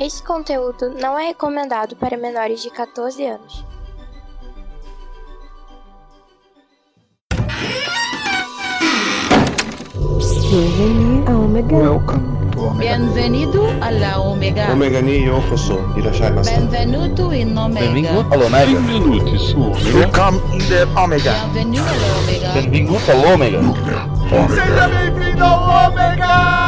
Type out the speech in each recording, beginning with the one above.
Este conteúdo não é recomendado para menores de 14 anos. Bienvenue à Omega. Welcome to Omega. Bienvenido Omega. Omega ni yokoso. Irashaimasu. Benvenuto in Omega. Benvingut all'Omega. Benvenuti su Omega. Welcome in the Omega. Bienvenido alla Omega. Benvingut all'Omega. Seja bem-vindo ao Omega!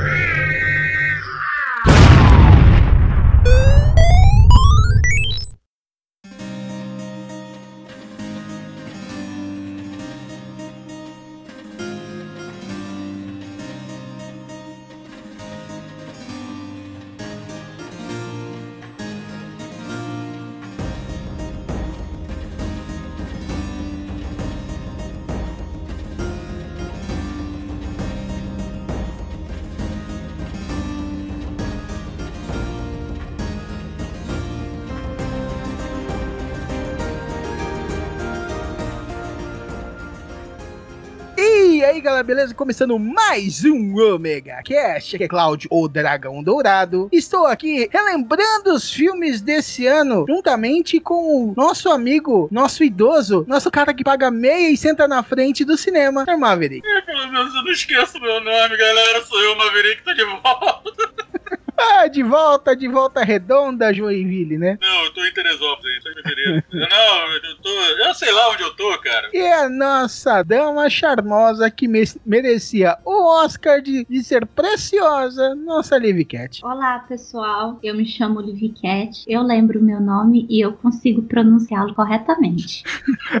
Beleza? Começando mais um Omega Cast, aqui é Cláudio, o Dragão Dourado. Estou aqui relembrando os filmes desse ano, juntamente com o nosso amigo, nosso idoso, nosso cara que paga meia e senta na frente do cinema, Sr. Maverick. É, pelo menos eu não esqueço meu nome, galera. Sou eu, Maverick, tô de volta. Ah, de volta, de volta redonda, Joinville, né? Não, eu tô em Teresópolis, aí, tô em fevereiro. não, eu tô. Eu sei lá onde eu tô, cara. E a nossa dama charmosa que me- merecia o Oscar de, de ser preciosa, nossa Liv Cat. Olá, pessoal. Eu me chamo Livy Cat. Eu lembro o meu nome e eu consigo pronunciá-lo corretamente.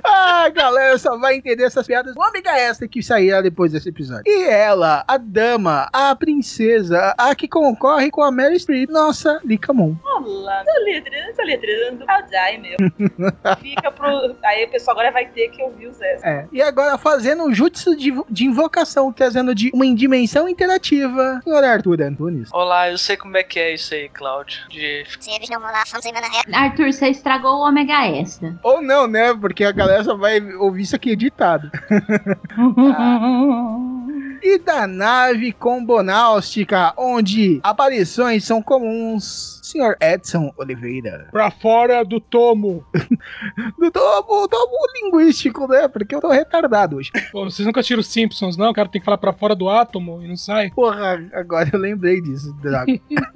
Ah, galera, só vai entender essas piadas no Omega Extra que sairá depois desse episódio. E ela, a dama, a princesa, a que concorre com a Mary Streep, nossa Lika Moon. Olá, tô letrando, tô letrando. Meu. Fica pro. Aí o pessoal agora vai ter que ouvir os extras. É. E agora fazendo um jutsu de, de invocação, trazendo de uma dimensão interativa, senhor Arthur Antunes. Olá, eu sei como é que é isso aí, Cláudio. De Arthur, você estragou o Omega Extra. Ou não, né? Porque a galera só vai ouvir isso aqui editado. e da nave combonáustica, onde aparições são comuns. Senhor Edson Oliveira. Pra fora do tomo. Do tomo, tomo linguístico, né? Porque eu tô retardado hoje. Pô, vocês nunca tiram os Simpsons, não? O cara tem que falar pra fora do átomo e não sai. Porra, agora eu lembrei disso, Drago.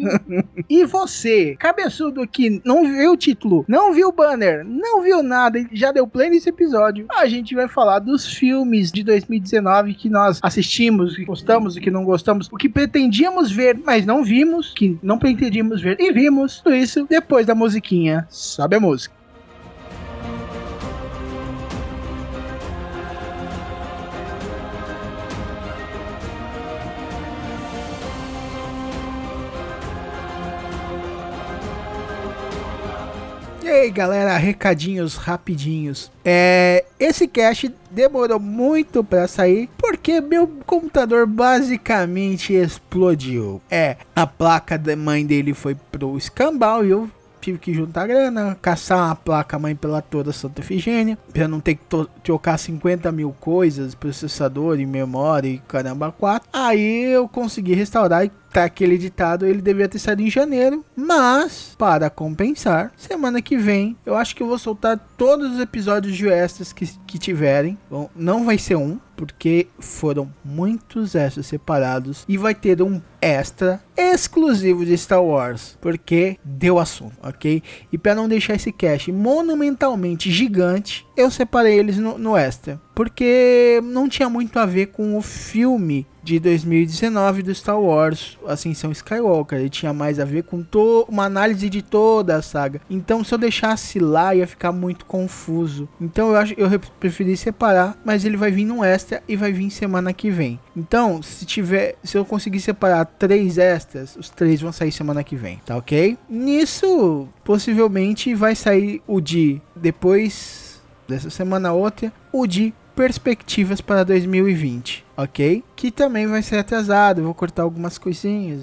e você, cabeçudo que não viu o título, não viu o banner, não viu nada e já deu play nesse episódio, a gente vai falar dos filmes de 2019 que nós assistimos, que gostamos, o que não gostamos, o que pretendíamos ver, mas não vimos, que não pretendíamos ver e vimos. Tudo isso depois da musiquinha. Sobe a música. E aí, galera, recadinhos rapidinhos. É, esse cast demorou muito pra sair porque meu computador basicamente explodiu. É, a placa da mãe dele foi pro escambau e eu tive que juntar grana, caçar a placa mãe pela toda Santa Efigênia, pra não ter que trocar 50 mil coisas, processador e memória e caramba 4. Aí eu consegui restaurar e tá aquele ditado, ele devia ter saído em janeiro, mas para compensar, semana que vem eu acho que eu vou soltar todos os episódios de extras que, que tiverem. Bom, não vai ser um, porque foram muitos extras separados e vai ter um extra exclusivo de Star Wars, porque deu assunto, ok? E para não deixar esse cast monumentalmente gigante, eu separei eles no, no extra, porque não tinha muito a ver com o filme de 2019 do Star Wars, Ascensão Skywalker. Ele tinha mais a ver com uma análise de toda a saga. Então, se eu deixasse lá, ia ficar muito confuso. Então, eu acho eu re- preferi separar, mas ele vai vir num extra e vai vir semana que vem. Então, se tiver, se eu conseguir separar três extras, os três vão sair semana que vem, tá ok? Nisso, possivelmente vai sair o de depois dessa semana outra, o de perspectivas para 2020, ok? Que também vai ser atrasado. Vou cortar algumas coisinhas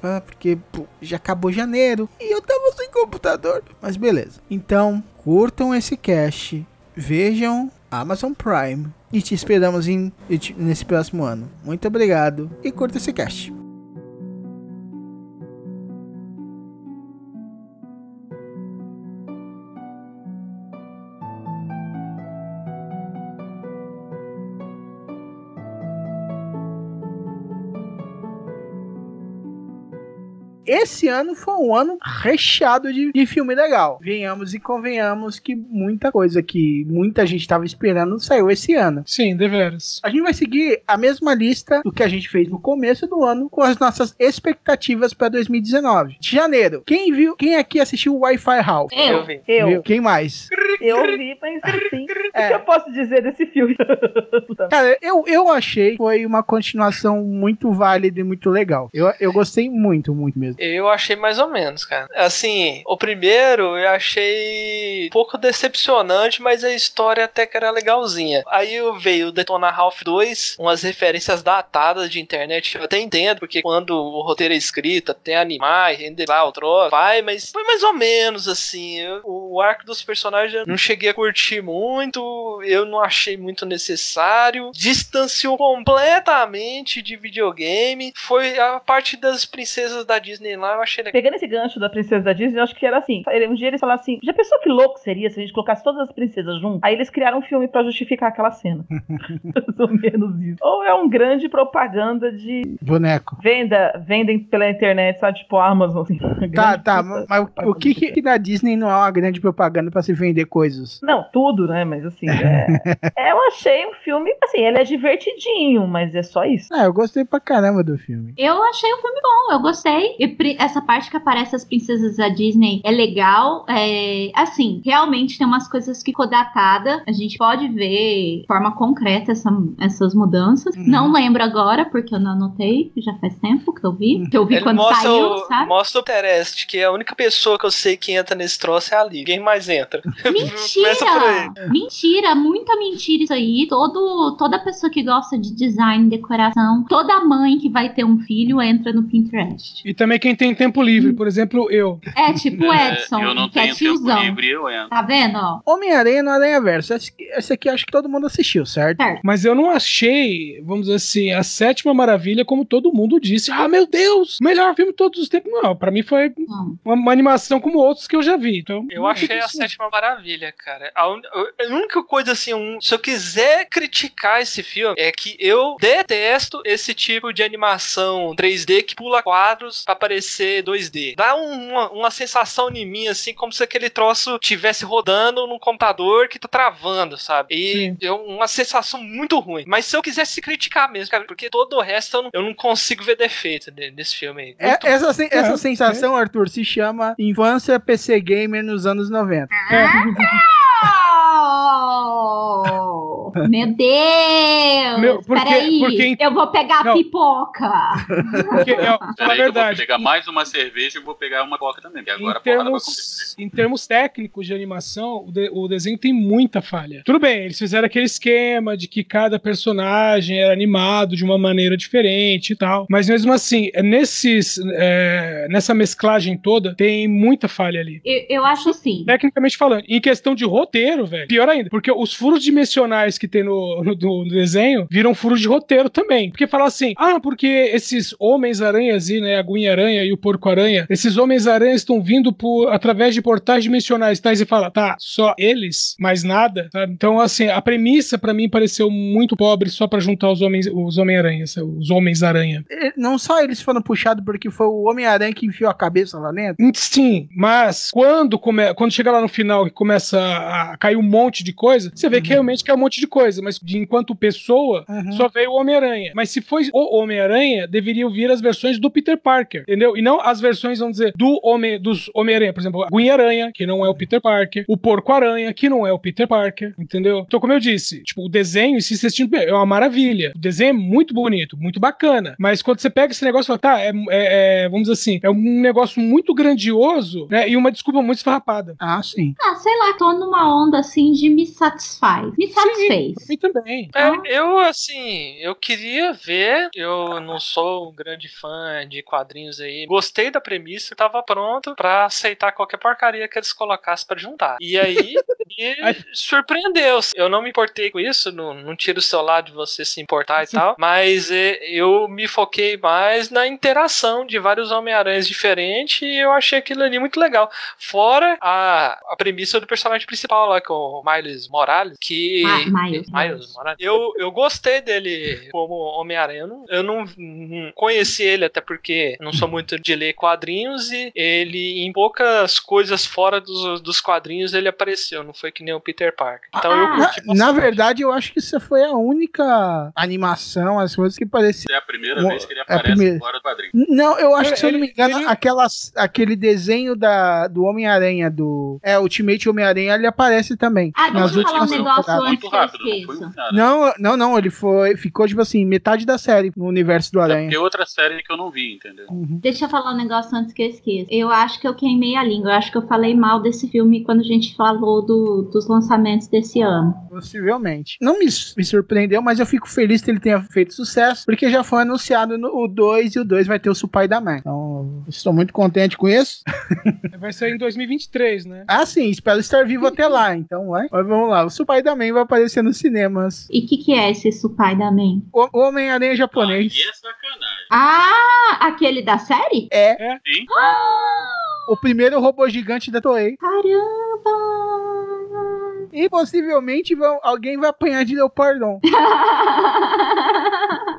pá, porque pô, já acabou janeiro e eu tava sem computador. Mas beleza. Então, curtam esse cast, vejam Amazon Prime e te esperamos em, nesse próximo ano. Muito obrigado e curta esse cast. Esse ano foi um ano recheado de, de filme legal. Venhamos e convenhamos que muita coisa que muita gente estava esperando saiu esse ano. Sim, deveras. A gente vai seguir a mesma lista do que a gente fez no começo do ano com as nossas expectativas para 2019. De janeiro, quem viu, quem aqui assistiu o Wi-Fi House? Eu vi. Eu. Viu? Quem mais? Eu vi, mas assim, o que eu posso dizer desse filme? Cara, eu, eu achei que foi uma continuação muito válida e muito legal. Eu, eu gostei muito, muito mesmo. Eu achei mais ou menos, cara. Assim, o primeiro eu achei um pouco decepcionante, mas a história até que era legalzinha. Aí veio o Detona Ralph 2, umas referências datadas de internet. Eu até entendo, porque quando o roteiro é escrito, tem animais, render lá o troço, vai, mas foi mais ou menos assim. Eu, o arco dos personagens eu não cheguei a curtir muito, eu não achei muito necessário. Distanciou completamente de videogame. Foi a parte das princesas da Disney lá, eu achei legal. Pegando esse gancho da princesa da Disney, eu acho que era assim. Um dia eles falaram assim: já pensou que louco seria se a gente colocasse todas as princesas juntas? Aí eles criaram um filme pra justificar aquela cena. Mais ou menos isso. Ou é um grande propaganda de. Boneco. Venda, vendem pela internet, sabe? Tipo Amazon. Assim, tá, tá. Mas o que, que na Disney não é uma grande propaganda pra se vender coisas? Não, tudo, né? Mas assim, é... é, eu achei um filme, assim, ele é divertidinho, mas é só isso. Ah, eu gostei pra caramba do filme. Eu achei o filme bom, eu gostei. E essa parte que aparece as princesas da Disney é legal. É, assim, realmente tem umas coisas que ficou datada. A gente pode ver de forma concreta essa, essas mudanças. Uhum. Não lembro agora, porque eu não anotei, já faz tempo que eu vi. Que eu vi Ele quando mostra saiu, o, sabe? Mostra o Tereste, que é a única pessoa que eu sei que entra nesse troço é ali. Ninguém mais entra. Começa por aí. Mentira! Mentira, muita mentira isso aí. Todo, toda pessoa que gosta de design, decoração, toda mãe que vai ter um filho entra no Pinterest. E também quem tem tempo livre, por exemplo, eu. É tipo o Edson, eu não que é tenho tempo tiozão. livre, eu entro. Tá vendo? Homem-Aranha no Aranha Verso. Esse, esse aqui acho que todo mundo assistiu, certo? Mas eu não achei, vamos dizer assim, a sétima maravilha como todo mundo disse. Ah, meu Deus, melhor filme de todos os tempos. Não, pra mim foi uma, uma animação como outros que eu já vi. Então, Eu achei a sétima maravilha, cara. A, un- a única coisa assim, um- se eu quiser criticar esse filme, é que eu detesto esse tipo de animação 3D que pula quadros pra parecer 2D. Dá um- uma, uma sensação em mim, assim, como se aquele troço tivesse rodando num computador que tá travando, sabe? E é uma sensação muito ruim. Mas se eu quisesse criticar mesmo, cara, porque todo o resto eu não, eu não consigo ver defeito de- desse filme aí. É, essa sen- essa É, sensação, Arthur, se chama infância PC Gamer nos anos 90. Oh, meu Deus! Meu, porque- Peraí, porque eu vou pegar a Não. pipoca. Porque, é, a Peraí, que eu vou verdade. pegar mais uma cerveja e vou pegar uma coca também, porque agora Em termos, em termos técnicos de animação, o, de- o desenho tem muita falha. Tudo bem, eles fizeram aquele esquema de que cada personagem era animado de uma maneira diferente e tal. Mas mesmo assim, é nesses, é, nessa mesclagem toda, tem muita falha ali. Eu, eu acho assim. Tecnicamente falando, em questão de roteiro, velho, pior ainda, porque os furos dimensionais que tem no, no, no desenho viram furos de roteiro também. Porque fala assim, ah, porque esses homens-aranhas e, né, a Aguinha-Aranha e o Porco-Aranha, esses homens-aranhas estão vindo por, através de portais dimensionais, tá? E você fala, tá, só eles, mais nada, sabe? Então, assim, a premissa pra mim pareceu muito pobre só pra juntar os homens, os Homem-Aranhas, os Homens-Aranha. E Não só eles foram puxados porque foi o Homem-Aranha que enfiou a cabeça lá dentro. Sim, mas quando, come, quando chega lá no final e começa a cair um monte de coisa, você vê que realmente cai um monte de coisa, mas de enquanto pessoa, só veio o Homem-Aranha. Mas se foi o Homem-Aranha, deveriam vir as versões do Peter Parker, entendeu? E não as versões, vamos dizer, do Homem, dos Homem-Aranha, por exemplo, a Gwen-Aranha, que não é o Peter Parker, o Porco-Aranha, que não é o Peter Parker, entendeu? Então, como eu disse, tipo, o desenho, se você assistir, é uma maravilha. O desenho é muito bonito, muito bacana, mas quando você pega esse negócio e fala, tá, é, é- é, vamos dizer assim, é um negócio muito grandioso, né, e uma desculpa muito esfarrapada. Ah, sim. Ah, sei lá, tô numa onda assim de me satisfaz. Me satisfez. Vocês? E também. É, eu, assim, eu queria ver. Eu não sou um grande fã de quadrinhos aí. Gostei da premissa, tava pronto pra aceitar qualquer porcaria que eles colocassem pra juntar. E aí, me surpreendeu. Eu não me importei com isso, não, não tiro o seu lado de você se importar e tal, mas é, eu me foquei mais na interação de vários Homem-Aranhas diferentes e eu achei aquilo ali muito legal. Fora a, a premissa do personagem principal lá, com o Miles Morales, que. Ma- Miles. Miles Morales. Eu, eu gostei dele como Homem-Aranha. Eu, não, eu não, não conheci ele, até porque não sou muito de ler quadrinhos e ele, em poucas coisas fora dos, dos quadrinhos, ele apareceu. Não foi que nem o Peter Parker. Então eu Na, curti na verdade, eu acho que essa foi a única animação, as coisas que parecia. É a primeira vez que ele é aparece primeira. fora do quadrinho. Não, eu acho que, se eu não me engano, ele- aquelas, aquele desenho da, do Homem-Aranha, do. É, Ultimate Homem-Aranha, ele aparece também. Ah, nas deixa eu falar um últimas negócio temporadas. antes que eu rápido, não um. Não, não, não, ele foi. Ficou, tipo assim, metade da série no universo do Aranha. Tem outra série que eu não vi, entendeu? Deixa eu falar um negócio antes que eu esqueça. Eu acho que eu queimei a língua. Eu acho que eu falei mal desse filme quando a gente falou do- dos lançamentos desse ano. Possivelmente. Não me, me surpreendeu, mas eu fico feliz que ele tenha feito sucesso, porque já foi anunciado no, o 2 e o 2 vai ter o Supai da Man. Então, estou muito contente com isso. Vai sair em 2023, né? Ah, sim, espero estar vivo até lá. Então, vai. Mas vamos lá, o Supai da Man vai aparecer nos cinemas. E o que, que é esse Supai da Man? O Homem-Aranha japonês. E é sacanagem. Ah, aquele da série? É Sim. o primeiro robô gigante da Toei. Caramba! E possivelmente vão- alguém vai apanhar de Leopardon.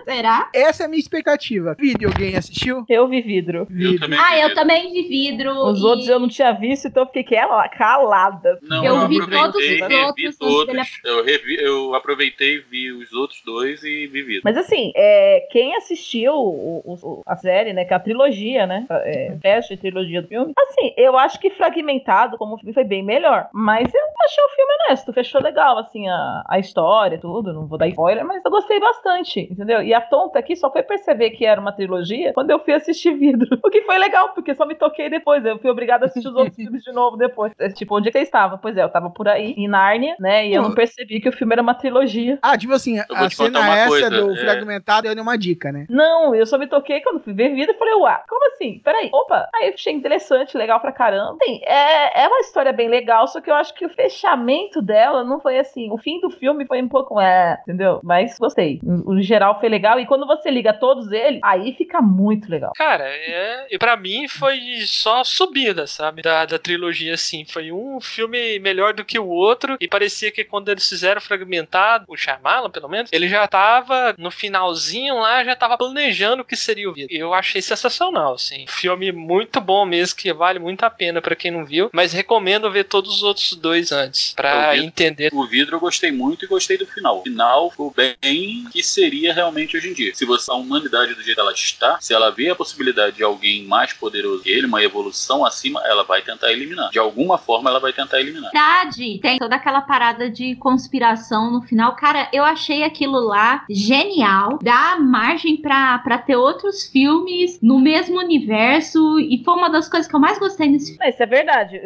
Será? Essa é a minha expectativa. Vídeo, alguém assistiu? Eu vi vidro. Vídeo. também Ah, vi eu vidro. também vi vidro. Os e outros eu não tinha visto, então eu fiquei cala- calada. Não, Eu eu, vi todos os revi outros todos. dele- Eu, revi, eu aproveitei, vi os outros dois e vi vidro. Mas assim, é, quem assistiu o- o- o- a série, né, que é a trilogia, né, é, fecha a trilogia do filme, assim, eu acho que fragmentado como filme foi bem melhor, mas eu achei o filme honesto, fechou legal, assim, a, a história, tudo, não vou dar spoiler, mas eu gostei bastante, entendeu? E a tonta aqui só foi perceber que era uma trilogia quando eu fui assistir vidro, o que foi legal, porque só me toquei depois, eu fui obrigada a assistir os outros filmes de novo depois. É, Tipo, onde é que você estava? Pois é, eu tava por aí, em Nárnia, né, e eu não percebi que o filme era uma trilogia. Ah, tipo assim, vou a cena essa coisa, do é. fragmentado é uma dica, né? Não, eu só me toquei quando fui ver vida e falei, ué, como assim? Peraí, opa. Aí eu achei interessante, legal pra caramba. Sim, é, é uma história bem legal, só que eu acho que o fechamento dela não foi assim. O fim do filme foi um pouco, é, entendeu? Mas gostei. No geral foi legal. E quando você liga todos eles, aí fica muito legal. Cara, é, e pra mim foi só subida, sabe? Da, da trilogia, assim. Foi um filme melhor do que o outro. E parecia que quando eles fizeram fragmentado, o Shyamalan, pelo menos, ele já tava no finalzinho lá, já tava planejando o que seria o vídeo. Eu achei sensacional, assim. Filme muito bom mesmo, que vale muito a pena pra quem não viu. Mas recomendo ver todos os outros dois antes, pra Eu vi. entender. O vidro eu gostei muito e gostei do final. O final ficou bem que seria realmente hoje em dia. Se você a humanidade do jeito que ela está, se ela vê a possibilidade de alguém mais poderoso que ele, uma evolução acima, ela vai tentar eliminar. De alguma forma ela vai tentar eliminar. verdade, tem toda aquela parada de conspiração no final. Cara, eu achei aquilo lá genial. Dá margem pra, pra ter outros filmes no mesmo universo. E foi uma das coisas que eu mais gostei nesse filme. Isso é verdade.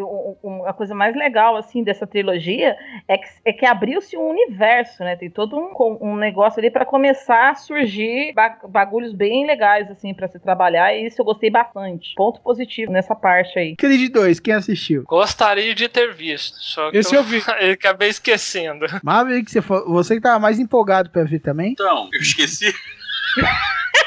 A coisa mais legal, assim, dessa trilogia é que, é que abriu-se um universo, né? Tem todo um, um negócio ali pra começar a surgir ba- bagulhos bem legais, assim, pra se trabalhar. E isso eu gostei bastante. Ponto positivo nessa parte aí. Creed 2, quem assistiu? Gostaria de ter visto. Só que Esse eu vi. acabei esquecendo. Maverick, você, você que tava mais empolgado pra ver também? Então, eu esqueci.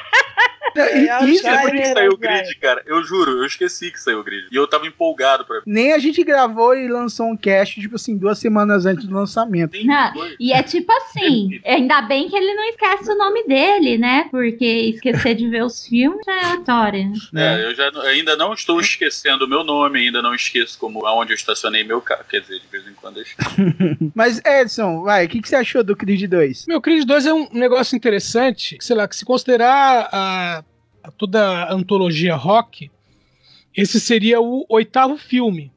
E- É, isso já Depois foi- que era, saiu o grid, cara, eu juro, eu esqueci que saiu o grid. E eu tava empolgado pra Nem a gente gravou e lançou um cast, tipo assim, duas semanas antes do lançamento. Não. E é tipo assim, ainda bem que ele não esquece o nome dele, né? Porque esquecer de ver os filmes já é história. né? É, eu já ainda não estou esquecendo o meu nome, ainda não esqueço como aonde eu estacionei meu carro. Quer dizer, de vez em quando eu. Mas, Edson, vai, o que, que você achou do Creed 2? Meu, Creed 2 é um negócio interessante, sei lá, que se considerar a toda a antologia rock, esse seria o oitavo filme.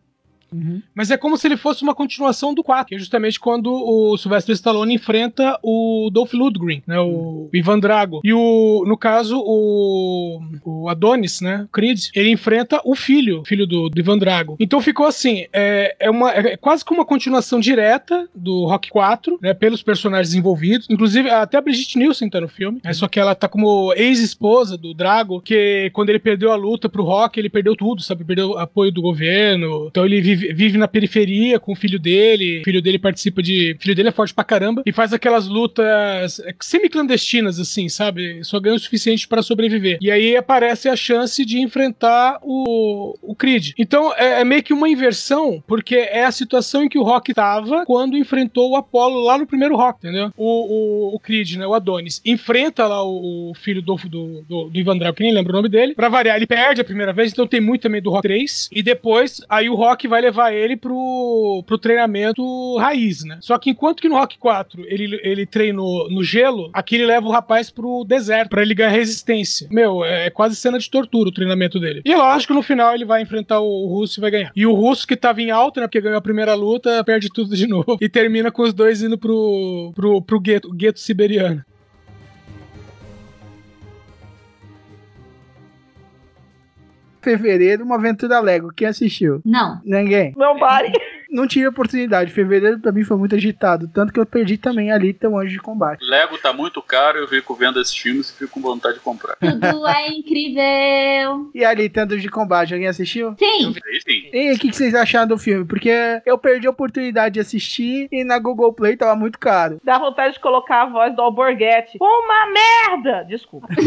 Mas é como se ele fosse uma continuação do 4, que é justamente quando o Sylvester Stallone enfrenta o Dolph Lundgren, né, o Ivan Drago. E o, no caso, o, o Adonis, né, o Creed, ele enfrenta o filho, filho do, do Ivan Drago. Então ficou assim, é, é, uma, é quase que uma continuação direta do Rock 4, né, pelos personagens envolvidos. Inclusive, até a Brigitte Nielsen tá no filme, é só que ela tá como ex-esposa do Drago, que quando ele perdeu a luta pro Rock, ele perdeu tudo, sabe? Perdeu apoio do governo. Então ele vive, vive na periferia com o filho dele. O filho dele participa de. O filho dele é forte pra caramba e faz aquelas lutas é, semi-clandestinas, assim, sabe? Só ganha o suficiente para sobreviver. E aí aparece a chance de enfrentar o, o Creed. Então é, é meio que uma inversão, porque é a situação em que o Rock tava quando enfrentou o Apollo lá no primeiro Rock, entendeu? O, o, o Creed, né? O Adonis. Enfrenta lá o, o filho do, do, do, do Ivan Drago, que nem lembro o nome dele. Pra variar, ele perde a primeira vez, então tem muito também do Rock 3. E depois, aí o Rock vai levar ele pro, pro treinamento raiz, né? Só que enquanto que no Rock 4 ele, ele treinou no gelo, aqui ele leva o rapaz pro deserto, pra ele ganhar resistência. Meu, é quase cena de tortura o treinamento dele. E é lógico, no final ele vai enfrentar o Russo e vai ganhar. E o Russo, que tava em alta, né? Porque ganhou a primeira luta, perde tudo de novo. E termina com os dois indo pro, pro, pro gueto, gueto siberiano. Fevereiro, uma aventura Lego. Quem assistiu? Não. Ninguém. Não pare. Não tive oportunidade. Fevereiro pra mim foi muito agitado. Tanto que eu perdi também ali tão anjo de combate. Lego tá muito caro, eu fico vendo esses filmes e fico com vontade de comprar. Tudo é incrível. E ali, tanto de combate, alguém assistiu? Sim. Aí sim. E o que, que vocês acharam do filme? Porque eu perdi a oportunidade de assistir e na Google Play tava muito caro. Dá vontade de colocar a voz do Alborguete. Uma merda! Desculpa.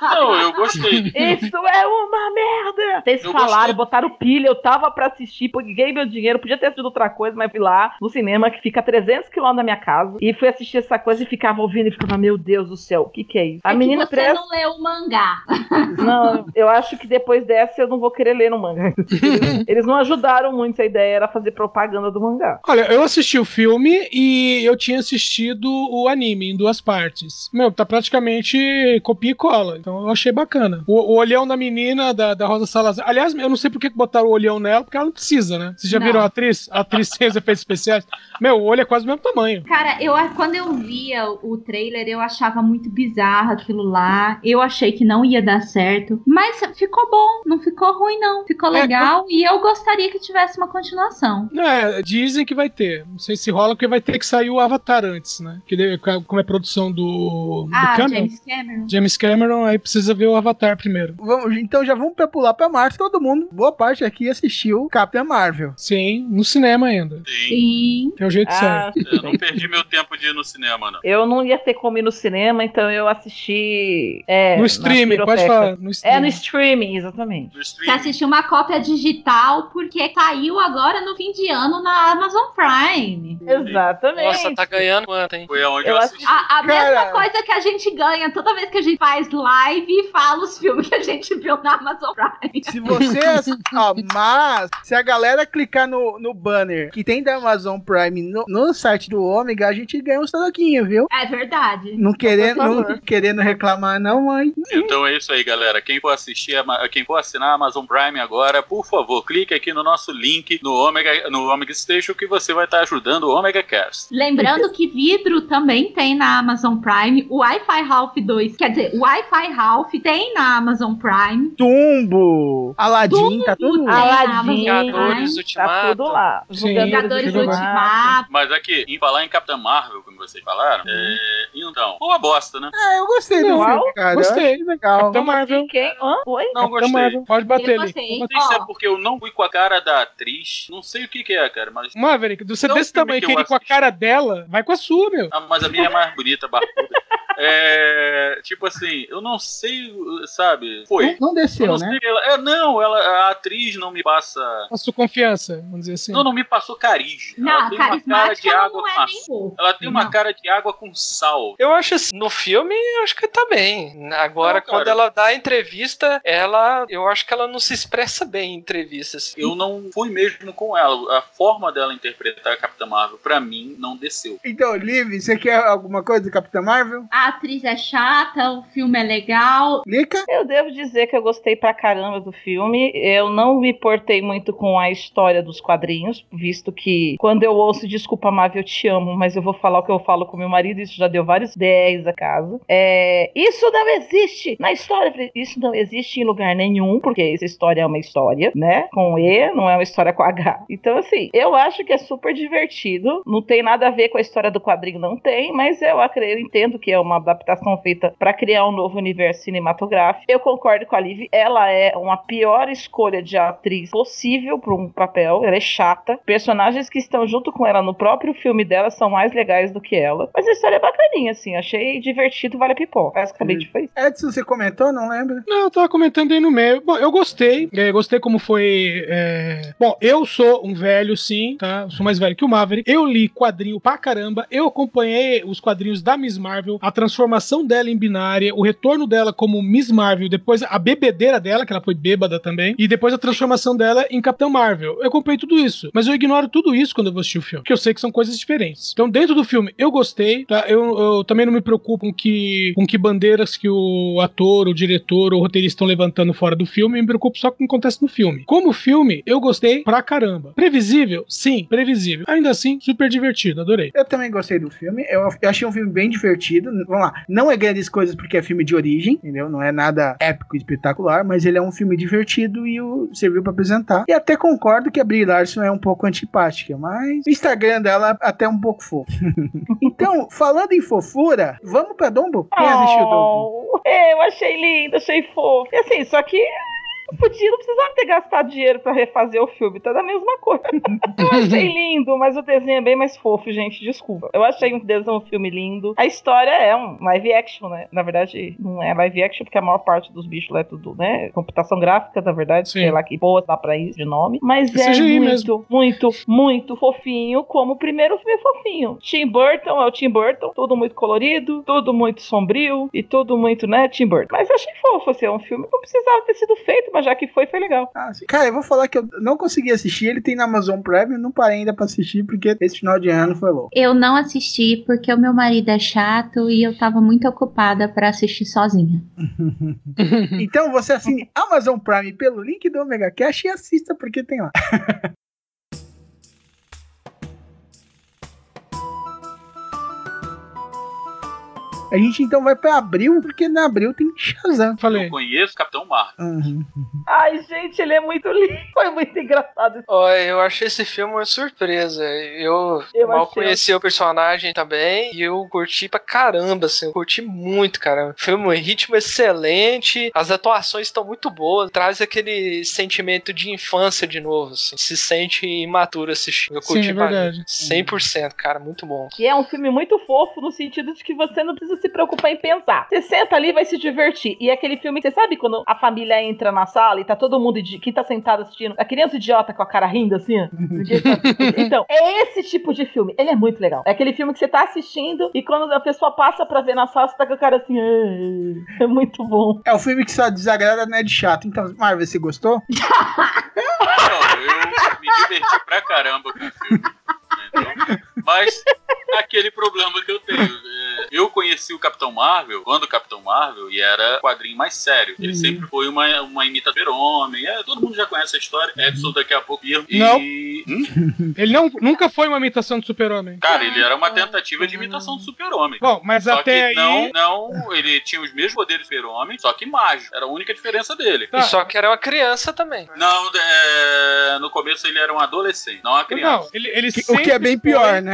Não, eu gostei. Isso é uma merda! Vocês Eu falaram, gostei. botaram pilha, eu tava pra assistir, paguei meu dinheiro, podia ter sido outra coisa, mas fui lá no cinema, que fica a 300 quilômetros da minha casa, e fui assistir essa coisa e ficava ouvindo e ficava, meu Deus do céu, o que que é isso? A É menina que você presta... não leu o mangá. Não, eu acho que depois dessa eu não vou querer ler no mangá. Eles, eles não ajudaram muito, a ideia era fazer propaganda do mangá. Olha, eu assisti o filme e eu tinha assistido o anime em duas partes. Meu, tá praticamente copia e cola. Então eu achei bacana. O, o olhão da menina, da, da Rosa Salazar. Aliás, eu não sei por que que botaram o olhão nela, porque ela não precisa, né? Vocês já Não. viram a atriz? A atriz sem os efeitos especiais? Meu, o olho é quase do mesmo tamanho. Cara, eu quando eu via o trailer, eu achava muito bizarro aquilo lá. Eu achei que não ia dar certo. Mas ficou bom, não ficou ruim, não. Ficou É, legal. E eu gostaria que tivesse uma continuação. É, dizem que vai ter. Não sei se rola, porque vai ter que sair o Avatar antes, né? Que como é produção do, do Ah, Cameron. James Cameron. James Cameron, aí precisa ver o Avatar primeiro. Vamos, então já vamos pra pular pra Marvel. Todo mundo, boa parte aqui assistiu Capitã Marvel. Sim, no cinema ainda. Sim. É o jeito Ah, certo. Eu não perdi meu tempo de ir no cinema, não. Eu não ia ter como ir no cinema, então eu assisti. É, No streaming, pode falar. No É, no streaming, exatamente. No Você streaming. assistiu uma cópia digital porque caiu agora no fim de ano na Amazon Prime. Exatamente. Nossa, tá ganhando quanto, hein? Foi aonde eu, Eu assisti. A, a mesma coisa que a gente ganha toda vez que a gente faz live e fala os filmes que a gente viu na Amazon Prime. Se você. ó, mas, se a galera clicar no, no banner que tem da Amazon Prime no, no site do Ômega, a gente ganha uns troquinhos, viu? É verdade. Não querendo, não querendo reclamar, não, mas. Então é isso aí, galera. Quem for assistir, quem for assinar a Amazon Prime agora, por favor, clique aqui no nosso link no Omega, no Omega Station que você vai estar ajudando o Omega Cast. Lembrando que vidro também tem na Amazon Prime. O Wi-Fi Ralph 2, quer dizer, o Wi-Fi Ralph tem na Amazon Prime. Tumbo! Aladdin, tá tudo. Tem Aladdin, na Amazon Vingadores Prime. Ultimato. Tá tudo lá. Sim. Vingadores. Ultimato. Mas aqui, em falar em Capitã Marvel, como vocês falaram, é, então, uma bosta, né? É, eu gostei do Não, filme, cara. gostei. Legal. Capitão Marvel. Quem? Hã? Oi? Não Capitão gostei. Marvel. Pode bater ali. Não sei se é porque eu não fui com a cara da atriz. Não sei o que, que é, cara, mas. Maverick, você Não, desse filme tamanho que que ele com a cara dela, vai com a sua, meu. Ah, mas a minha é mais bonita, barbuda. É. Tipo assim, eu não sei, sabe? Foi. Não Eu desceu, não né? sei, ela, é, não, ela, a atriz não me passa. A sua confiança, vamos dizer assim. Não, não me passou carisma. ela Não, tem uma cara de ela água é com açúcar. pouco. Ela tem uma Não. cara de água com sal. Eu acho assim, no filme, eu acho que tá bem. Agora, Não, quando ela dá a entrevista, ela. Eu acho que ela não se expressa bem em entrevistas. Eu não fui mesmo com ela. A forma dela interpretar a Capitã Marvel, pra mim, não desceu. Então, Liv, você quer alguma coisa do Capitã Marvel? A atriz é chata, o filme é legal. Lica? Eu devo dizer que eu gostei pra caramba do filme. Eu não me importei muito com a história dos quadrinhos, visto que quando eu ouço Desculpa Marvel, eu te amo, mas eu vou falar o que eu falo com meu marido, isso já deu vários 10 a casa. É, isso não existe na história. Isso não existe em lugar nenhum, porque essa história é uma história, né? Com E, não é uma história com H. Então, assim, eu acho que é super divertido. Não tem nada a ver com a história do quadrinho, não tem, mas eu, eu entendo que é uma adaptação feita pra criar um novo universo cinematográfico. Eu concordo com a Liv, ela é uma pior escolha de atriz possível para um papel. Ela é chata. Personagens que estão junto com ela no próprio filme dela são mais legais do que ela. Mas a história é bacaninha, assim. Achei divertido, vale a pipoca. Basicamente foi isso. Edson, você comentou? Não lembro. Não, eu tava comentando aí no meio. Bom, eu gostei. É, gostei como foi. é, Bom, eu sou um velho, sim, tá? Eu sou mais velho que o Maverick. Eu li quadrinho pra caramba. Eu acompanhei os quadrinhos da Miss Marvel, a transformação dela em binária, o retorno dela como Miss Marvel, depois a bebedeira dela, que ela foi bêbada também, e depois a transformação dela em Capitão Marvel. Eu acompanhei tudo isso. Mas eu ignoro tudo isso quando eu vou assistir o filme. Porque eu sei que são coisas diferentes. Então, dentro do filme, eu gostei, tá? Eu, eu também não me preocupo com que, com que bandeiras que o ator, o diretor ou o roteirista estão levantando fora do filme. Eu me preocupo só com o que acontece no filme. Como filme, eu gostei pra caramba. Previsível? Sim, previsível. Ainda assim, super divertido. Adorei. Eu também gostei do filme. Eu, eu achei um filme bem divertido. Vamos lá. Não é grandes coisas porque é filme de origem, entendeu? Não é nada épico espetacular, mas ele é um filme divertido e o, serviu pra apresentar. E até concordo que a Brie Larson é um pouco antipática, mas o Instagram dela até um pouco fofo. então, falando em fofura, vamos pra Dombo? Quem assistiu Dombo? Oh, é, eu achei lindo, achei fofo. E assim, só que podia, não precisava ter gastado dinheiro pra refazer o filme, tá da mesma coisa. Eu achei lindo, mas o desenho é bem mais fofo, gente, desculpa. Eu achei um desenho um filme lindo. A história é um live action, né? Na verdade, não é live action, porque a maior parte dos bichos lá é tudo, né? Computação gráfica, na verdade, sei lá que boa dá pra isso de nome. Mas é CGI muito, mesmo. muito, muito fofinho, como o primeiro filme fofinho. Tim Burton é o Tim Burton, tudo muito colorido, tudo muito sombrio e tudo muito, né, Tim Burton. Mas eu achei fofo, assim, é um filme que não precisava ter sido feito, mas já que foi, foi legal. Ah, sim. Cara, eu vou falar que eu não consegui assistir. Ele tem na Amazon Prime, não parei ainda pra assistir porque esse final de ano foi louco. Eu não assisti porque o meu marido é chato e eu tava muito ocupada pra assistir sozinha. então você assine Amazon Prime pelo link do Omega Cash e assista porque tem lá. A gente então vai pra abril, porque na abril tem Shazam. Falei. Eu conheço Capitão Marvel. Uhum. Ai, gente, ele é muito lindo. Foi muito engraçado. Olha, eu achei esse filme uma surpresa. Eu, Eu mal achei. conheci o personagem também e eu curti pra caramba, assim. Eu curti muito, cara. Filme, um ritmo excelente, as atuações estão muito boas, traz aquele sentimento de infância de novo, assim. Se sente imaturo assistindo. Eu Sim, curti é pra verdade. 100%, cara, muito bom. E é um filme muito fofo no sentido de que você não precisa se preocupar em pensar. Você senta ali e vai se divertir. E é aquele filme que você sabe quando a família entra na sala e tá todo mundo de que tá sentado assistindo, a criança idiota com a cara rindo assim. Então, é esse tipo de filme. Ele é muito legal. É aquele filme que você tá assistindo e quando a pessoa passa pra ver na sala, você tá com a cara assim, "Ai". é muito bom. É o filme que só desagrada, não é de chato. Então, Marvel, você gostou? Não, eu me diverti pra caramba com o filme. Mas aquele problema que eu tenho. é, eu conheci o Capitão Marvel quando o Capitão Marvel e era o quadrinho mais sério. Ele Uhum. sempre foi uma, uma imitação do homem. É, todo mundo já conhece a história. Edson daqui a pouco. E, Não. Hum? Ele não, nunca foi uma imitação do super-homem. Cara, ele era uma tentativa de imitação do super-homem. Bom, mas Só até que aí- não, não, ele tinha os mesmos poderes do super-homem, só que mágico. Era a única diferença dele. Tá. E só que era uma criança também. Não, é, no começo ele era um adolescente, não uma criança. Não, ele, ele o que é bem pior, foi- né?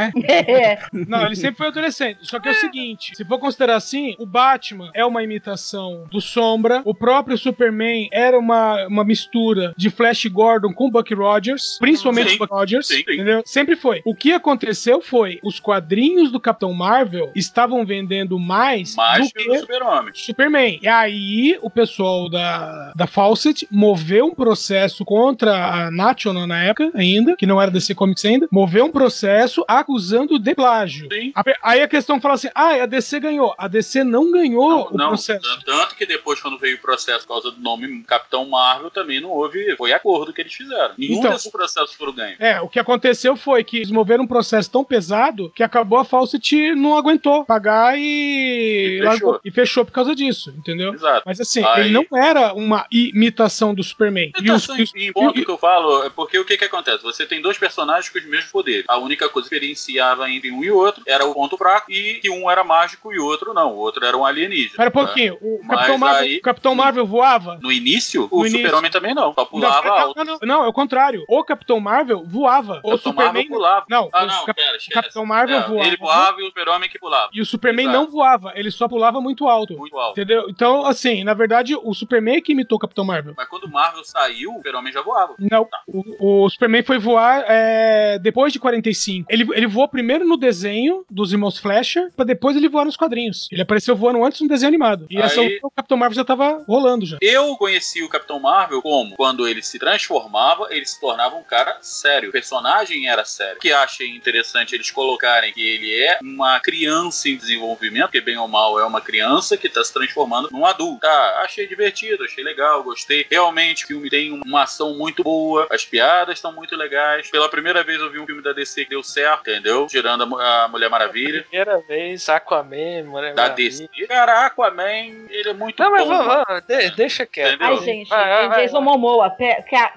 Não, ele sempre foi adolescente. Só que é o seguinte: se for considerar assim, o Batman é uma imitação do Sombra, o próprio Superman era uma, uma mistura de Flash Gordon com Buck Rogers, principalmente Sim. Buck Rogers, entendeu? Sempre foi. O que aconteceu foi, os quadrinhos do Capitão Marvel estavam vendendo mais, Mais do que que o Super-Homem. Superman. E aí, o pessoal da, da Fawcett moveu um processo contra a National na época, ainda, que não era DC Comics ainda, moveu um processo acusando de plágio. A Aí a questão fala assim: ah, a DC ganhou. A DC não ganhou o Não, processo. tanto- que depois, quando veio o processo por causa do nome Capitão Marvel, também não houve. Foi acordo que eles fizeram. Nenhum Então, desses processos foram ganhos. É, o que aconteceu foi que eles moveram um processo tão pesado que acabou a Fawcett não aguentou pagar e, E fechou. E fechou por causa disso, entendeu? Exato. Mas assim, Aí- ele não era uma imitação do Superman. E os- Imitação e os- em ponto que eu falo é porque o que que acontece? Você tem dois personagens com os mesmos poderes. A única coisa que diferenciava entre um e outro era o ponto fraco e que um era mágico e o outro não. O outro era um alienígena. Pera um pouquinho, o Capitão Marvel, aí- o Capitão Marvel voava? No início, No o. Super-Homem também não. Só pulava não, alto. não, não, é o contrário. O Capitão Marvel voava. O Capitão Superman Marvel pulava. Não, Ah, o não, Cap- pera, esquece. Capitão Marvel É, voava. Ele voava e o Super-Homem que pulava. E o Superman Exato. não voava, ele só pulava muito alto. Muito alto. Entendeu? Então, assim, na verdade, o Superman é que imitou o Capitão Marvel. Mas quando o Marvel saiu, o Super-Homem já voava. Não, o, o Superman foi voar é, depois de 45. Ele, ele voou primeiro no desenho dos irmãos Flasher, pra depois ele voar nos quadrinhos. Ele apareceu voando antes no desenho animado. E Aí- essa o Capitão Marvel já tava rolando já. Eu conheci o Capitão Marvel como quando ele se transformava, ele se tornava um cara sério. O personagem era sério. O que achei interessante eles colocarem que ele é uma criança em desenvolvimento, porque bem ou mal é uma criança que tá se transformando num adulto. Tá, achei divertido, achei legal, gostei. Realmente o filme tem uma ação muito boa, as piadas estão muito legais. Pela primeira vez eu vi um filme da DC que deu certo, entendeu? Tirando a, a Mulher Maravilha. Primeira vez, Aquaman, Mulher Da Maravilha. DC. Cara, Aquaman, ele é muito Não, mas bom. vamos, mano. vamos, de- deixa quieto. Entendeu? Ai, gente, Vai, vai, tem vai, Jason vai. Momoa.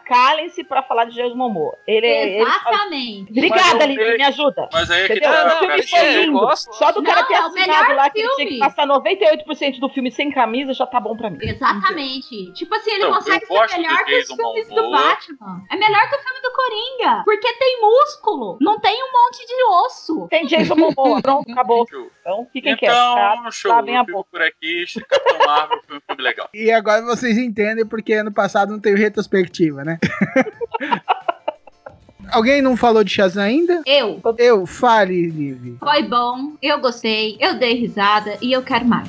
Calem-se pra falar de Jason Momoa. Ele, ele- Exatamente. Obrigada, Mas eu- Lili, me ajuda. Mas aí é que Entendeu? tá, o cara, filme que foi eu lindo. gosto. Só do cara Não, ter é assinado lá que ele tinha que passar 98% do filme sem camisa já tá bom pra mim. Exatamente. Tipo assim, ele Então, consegue ser melhor do que os filmes do. Batman. É melhor que o filme do Coringa. Porque tem músculo. Não tem um monte de osso. Tem Jason Momoa. Pronto, acabou. Então fiquem quietos. Então, tá? show. Lavem a Eu fico boca. por aqui. Capitão Marvel foi um filme legal. E agora vocês entendem porque ano passado não teve retrospectiva, né? Alguém não falou de Shazam ainda? Eu. Eu, fale, Liv. Foi bom, eu gostei, eu dei risada e eu quero mais.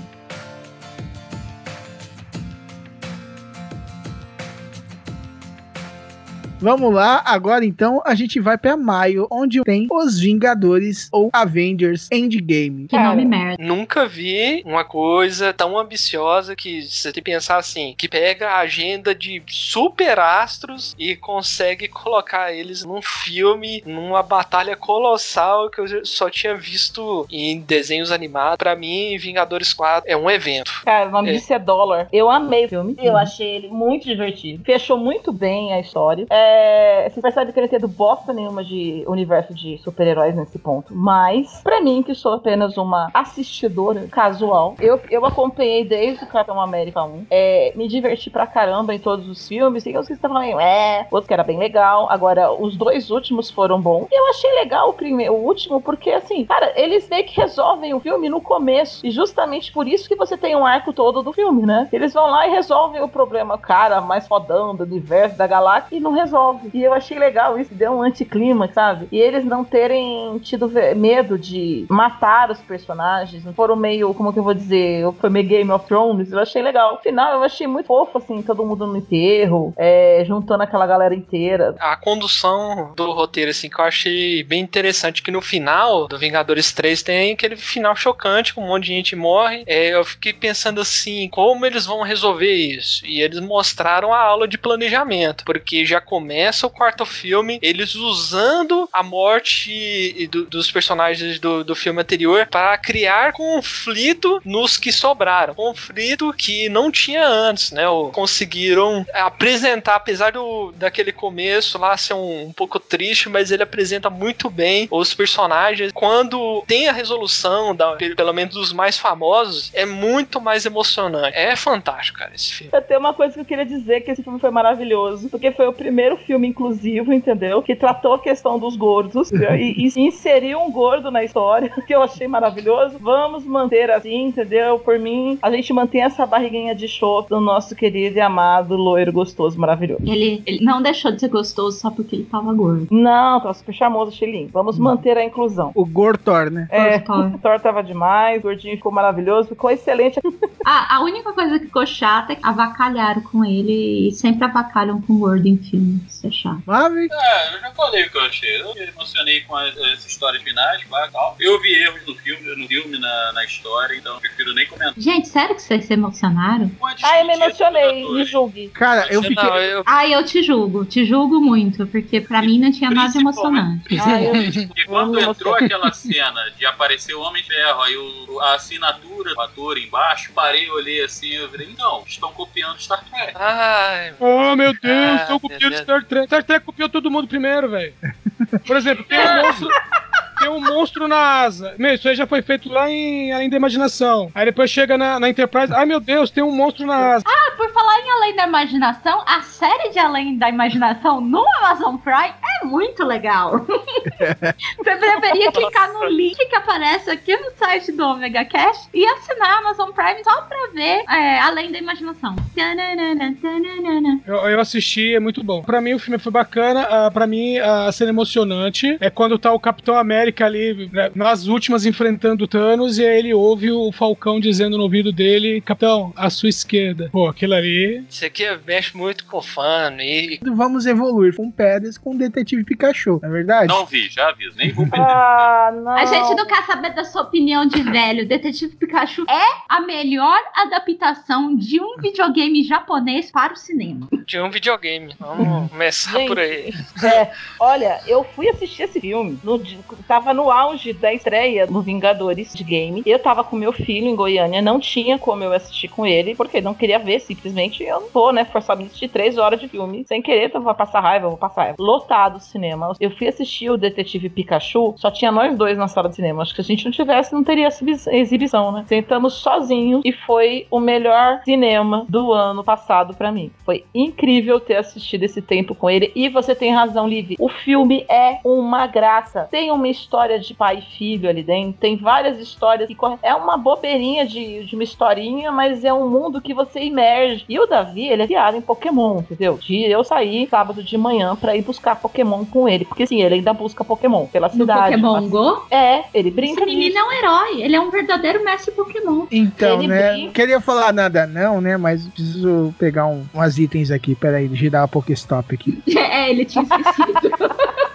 Vamos lá, agora então a gente vai pra maio, onde tem Os Vingadores ou Avengers Endgame. Que nome merda. Nunca vi uma coisa tão ambiciosa que você tem que pensar assim, que pega a agenda de super astros e consegue colocar eles num filme, numa batalha colossal que eu só tinha visto em desenhos animados. Pra mim, Vingadores 4 é um evento. Cara, o nome É. disso é Dollar. Eu amei o filme. Eu achei ele muito divertido. Fechou muito bem a história. É, vocês percebem que ele tem bosta nenhuma de universo de super-heróis nesse ponto. Mas, pra mim, que sou apenas uma assistidora casual, eu, eu acompanhei desde o Capitão América 1. É, me diverti pra caramba em todos os filmes. Tem uns que estavam meio, é, outros que era bem legal. Agora, os dois últimos foram bons. E eu achei legal o, primeiro, o último, porque assim, cara, eles meio que resolvem o filme no começo. E justamente por isso que você tem um arco todo do filme, né? Eles vão lá e resolvem o problema, cara, mais fodão do universo, da galáxia, e não resolve. E eu achei legal isso, deu um anticlímax, sabe? E eles não terem tido medo de matar os personagens, não foram meio, como que eu vou dizer, foi meio Game of Thrones, eu achei legal. No final, eu achei muito fofo, assim, todo mundo no enterro, é, juntando aquela galera inteira. A condução do roteiro, assim, que eu achei bem interessante, que no final do Vingadores 3 tem aquele final chocante, com um monte de gente morre. É, eu fiquei pensando assim, como eles vão resolver isso? E eles mostraram a aula de planejamento, porque já começa o quarto filme, eles usando a morte do- dos personagens do, do filme anterior para criar conflito nos que sobraram. Conflito que não tinha antes, né? O- Conseguiram apresentar, apesar do, daquele começo lá ser um, um pouco triste, mas ele apresenta muito bem os personagens. Quando tem a resolução, da, pelo menos dos mais famosos, é muito mais emocionante. É fantástico, cara, esse filme. Eu tenho uma coisa que eu queria dizer, que esse filme foi maravilhoso, porque foi o primeiro primeiro filme inclusivo, entendeu? Que tratou a questão dos gordos e, e inseriu um gordo na história, que eu achei maravilhoso. Vamos manter assim, entendeu? Por mim, a gente mantém essa barriguinha de show do nosso querido e amado loiro gostoso maravilhoso. Ele, ele não deixou de ser gostoso só porque ele tava gordo. Não, tava super charmoso, achei lindo. Vamos manter a inclusão. O Gortor, né? É, o Thor tava demais, o gordinho ficou maravilhoso, ficou excelente. Ah, a única coisa que ficou chata é que avacalharam com ele e sempre avacalham com o gordo em filme. É chato. Mavi? É, eu já falei o que eu achei. Eu me emocionei com as, as histórias finais, pá, tal. Eu vi erros no filme, no filme, na, na história, então eu prefiro nem comentar. Gente, sério que vocês se emocionaram? Ah, eu me emocionei, me julgue. Cara, eu fiquei. Não, eu, Ai, eu te julgo, te julgo muito, porque pra mim não tinha nada emocionante. Ah, eu... Porque quando entrou aquela cena de aparecer o Homem de Ferro, aí o, a assinatura do ator embaixo, parei, olhei assim, eu falei, não, estão copiando Star Trek. Ai, Oh, meu Deus, Ah, estão copiando beleza. Star Trek. Star Trek copiou todo mundo primeiro, velho. Por exemplo, tem um monstro. Tem um monstro na asa. Meu, isso aí já foi feito lá em Além da Imaginação. Aí depois chega na, na Enterprise. Ai meu Deus, tem um monstro na asa. Ah, por falar em Além da Imaginação, a série de Além da Imaginação no Amazon Prime é muito legal. Você deveria clicar no link que aparece aqui no site do Omega Cash e assinar a Amazon Prime só pra ver é, Além da Imaginação. Eu, eu assisti, é muito bom. Pra mim o filme foi bacana. ah, pra mim a cena emocionante é quando tá o Capitão América ali né, nas últimas enfrentando o Thanos e aí ele ouve o Falcão dizendo no ouvido dele: Capitão, à sua esquerda. Pô, aquilo ali. isso aqui mexe muito com fã e Vamos evoluir com pedras com o Detetive Pikachu, não é verdade? Não vi, já aviso, nem vou perder. Ah, não. A gente não quer saber da sua opinião de velho. Detetive Pikachu é a melhor adaptação de um videogame japonês para o cinema. de um videogame. Vamos começar Gente. por aí. É, olha, eu fui assistir esse filme, no, di- tava no auge da estreia no Vingadores de Game. Eu tava com meu filho em Goiânia, não tinha como eu assistir com ele, porque não queria ver, simplesmente eu não vou, né, forçar me assistir três horas de filme sem querer, então vou passar raiva, vou passar raiva. Lotado o cinema. Eu fui assistir o Detetive Pikachu, só tinha nós dois na sala de cinema. Acho que se a gente não tivesse, não teria exibi- exibição, né? Sentamos sozinhos e foi o melhor cinema do ano passado pra mim. Foi incrível ter assistido esse tempo com ele. E você tem razão, Liv. O filme é uma graça. Tem uma história de pai e filho ali dentro. Tem várias histórias que correm. É uma bobeirinha de, de uma historinha, mas é um mundo que você imerge. E o Davi, ele é viado em Pokémon, entendeu? De eu sair sábado de manhã pra ir buscar Pokémon com ele. Porque sim, ele ainda busca Pokémon pela No cidade. Pokémon Mas- Go? É, ele brinca Esse menino nisso. é um herói. Ele é um verdadeiro mestre Pokémon. Então, Ele né? brinca. Queria falar nada não, né? Mas preciso pegar um, umas itens aqui. Pera aí, deixa eu dar uma Pokéstop aqui. É, ele tinha esquecido.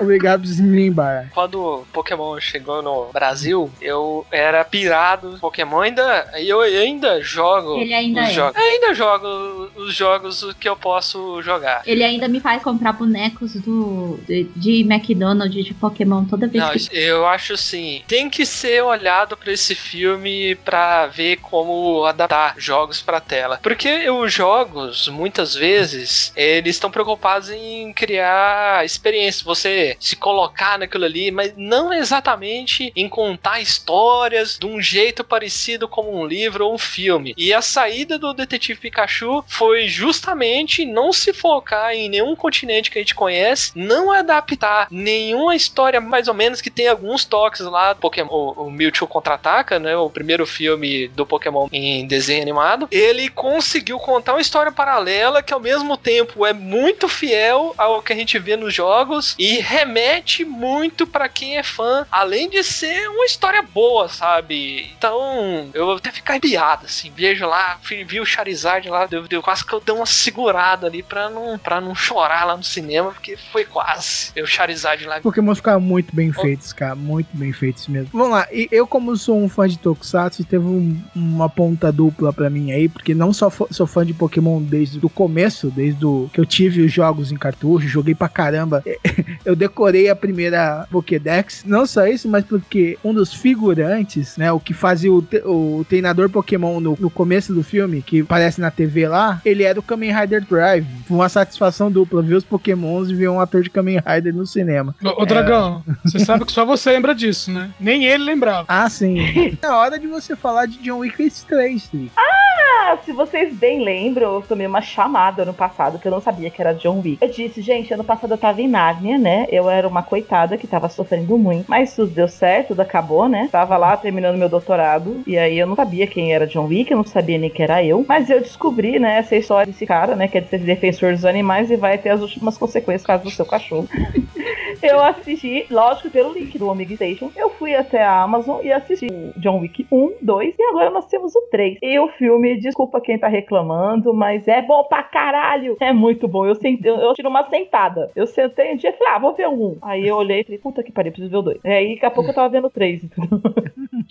Obrigado por Slimbar. Quando o Pokémon chegou no Brasil, eu era pirado Pokémon. Ainda, eu ainda jogo Ele ainda os é. jogos. Ainda jogo os jogos que eu posso jogar. Ele ainda me faz comprar bonecos do de, de McDonald's de Pokémon toda vez Não, que. eu acho assim, tem que ser olhado pra esse filme pra ver como adaptar jogos pra tela. Porque os jogos, muitas vezes, eles estão preocupados em criar experiência, você se colocar naquilo ali, mas não exatamente em contar histórias de um jeito parecido como um livro ou um filme. E a saída do Detetive Pikachu foi justamente não se focar em nenhum continente que a gente conhece, não adaptar nenhuma história mais ou menos que tem alguns toques lá do Pokémon, o, o Mewtwo contra-ataca, né, o primeiro filme do Pokémon em desenho animado. Ele conseguiu contar uma história paralela que ao mesmo tempo é muito fiel ao que a gente vê nos jogos e remete muito pra quem é fã, além de ser uma história boa, sabe? Então, eu vou até ficar arrepiado, assim, vejo lá, vi o Charizard lá, deu quase que eu dei uma segurada ali pra não, pra não chorar lá no cinema, porque foi quase. Eu Charizard lá. Pokémon ficaram muito bem feitos, cara. Muito bem feitos mesmo. Vamos lá, e eu, como sou um fã de Tokusatsu, teve um- uma ponta dupla pra mim aí, porque não só sou fã de Pokémon desde o começo, desde o, que eu tive os jogos em cartucho, joguei pra caramba. Eu decorei a primeira Pokédex. Não só isso, mas porque um dos figurantes, né, o que fazia o, te- o treinador Pokémon no, no começo do filme, que aparece na TV lá, ele era o Kamen Rider Drive. Foi uma satisfação dupla ver os Pokémons e ver um ator de Kamen Rider no cinema. Ô, ô, Dragão, você sabe que só você lembra disso, né? Nem ele lembrava. Ah, sim. é hora de você falar de John Wick 3, Trick. Ah, Ah, se vocês bem lembram, eu tomei uma chamada ano passado que eu não sabia que era John Wick. Eu disse, gente, ano passado eu tava em Nárnia, né? Eu era uma coitada que tava sofrendo muito. Mas tudo deu certo, tudo acabou, né? Tava lá terminando meu doutorado. E aí eu não sabia quem era John Wick, eu não sabia nem que era eu. Mas eu descobri, né, essa história desse cara, né? Que é de ser defensor dos animais e vai ter as últimas consequências caso do seu cachorro. eu assisti, lógico, pelo link do Omega Station. Eu fui até a Amazon e assisti o John Wick 1, 2 e agora nós temos o 3. E o filme, desculpa quem tá reclamando, mas é bom pra caralho. É muito bom. Eu, sentei, eu, eu tiro uma sentada. Eu sentei um dia e falei, ah, vou ver um. Aí eu olhei e falei, puta que pariu, preciso ver o 2. Aí daqui a pouco eu tava vendo o 3.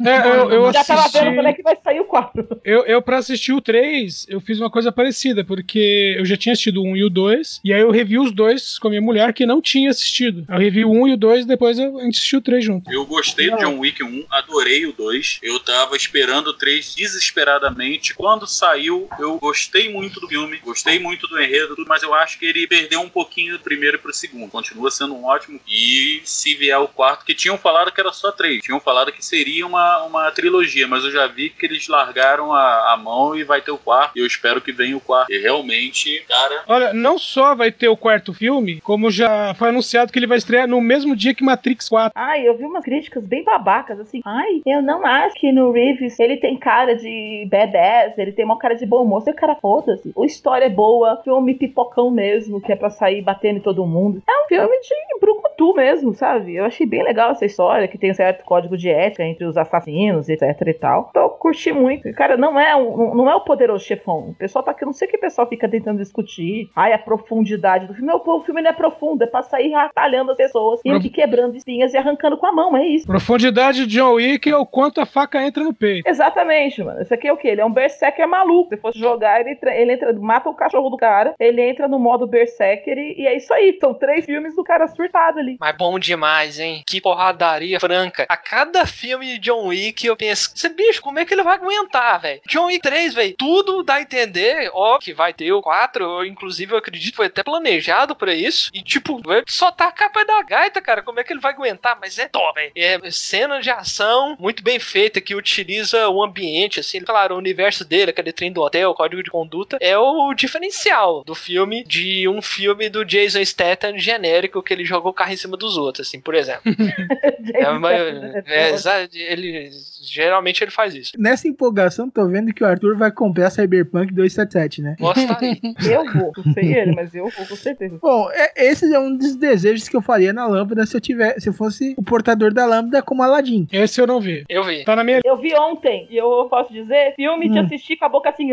É, eu, eu Já assisti... tava vendo quando é que vai sair o 4. Eu, eu, pra assistir o 3, eu fiz uma coisa parecida, porque eu já tinha assistido o 1 e o 2, e aí eu revi os dois com a minha mulher, que não tinha assistido. Eu revi o 1 e o 2, depois eu, a gente assistiu o 3 junto. Eu gostei do John Wick 1, adorei o 2. Eu tava esperando o 3 desesperadamente. Quando saiu, eu gostei muito do filme, gostei muito do enredo, mas eu acho que ele perdeu um pouquinho do primeiro pro segundo. Continua sendo um ótimo. E se vier o quarto, que tinham falado que era só três, tinham falado que seria uma, uma trilogia, mas eu já vi que eles largaram a, a mão e vai ter o quarto. E eu espero que venha o quarto. E realmente, cara. Olha, não só vai ter o quarto filme, como já foi anunciado que ele vai estrear no mesmo dia que Matrix 4. Ai, eu vi umas críticas bem babacas, assim. Ai, eu não acho que no Reeves ele tem cara de badass, ele tem uma cara de bom moço. E cara, foda-se. A história é boa, filme pipocão mesmo, que é pra sair batendo em todo mundo. É um filme de brucutu mesmo, sabe? Eu achei bem legal essa história, que tem um certo código de ética entre os assassinos, etc e tal. Então eu curti muito. Cara, não é, um, não é o poderoso chefão. O pessoal tá aqui, não sei o que o pessoal fica tentando discutir. Ai, a profundidade do filme. Meu, o filme não é profundo, é pra sair ratalhando as pessoas e Pro- quebrando espinhas e arrancando com a mão, é isso. Profundidade de John Wick é o quanto a faca entra no peito. Exatamente, mano. Isso aqui é o quê? Ele é um berserker maluco. Se fosse jogar, ele, entra- ele entra, mata o cachorro do cara, ele entra no modo berserker e, e é isso aí. São três filmes do cara surtado ali. Mas bom demais, hein? Que porradaria franca. A cada filme de John Wick eu penso, esse bicho, como é que ele vai aguentar, velho? John Wick 3, velho, tudo dá a entender, ó, que vai ter o 4, eu, inclusive eu acredito que foi até planejado pra isso. E tipo, vai só tá a da gaita, cara, como é que ele vai aguentar? Mas é top, velho. É cena de ação muito bem feita, que utiliza o ambiente, assim, claro, o universo dele, aquele trem do hotel, o código de conduta, é o diferencial do filme de um filme do Jason Statham genérico que ele jogou o carro em cima dos outros, assim, por exemplo. é, uma- é, exa- ele geralmente ele faz isso. Nessa empolgação, tô vendo que o Arthur vai comprar Cyberpunk 277, né? Gostaria. Eu vou, não sei ele, mas eu vou com certeza. Bom, é- esse é um dos desejos que eu faria na lâmpada se eu tivesse, se eu fosse o portador da lâmpada como Aladdin. Esse eu não vi. Eu vi. Tá na minha Eu vi ontem e eu posso dizer, filme de Hum. assistir com a boca assim.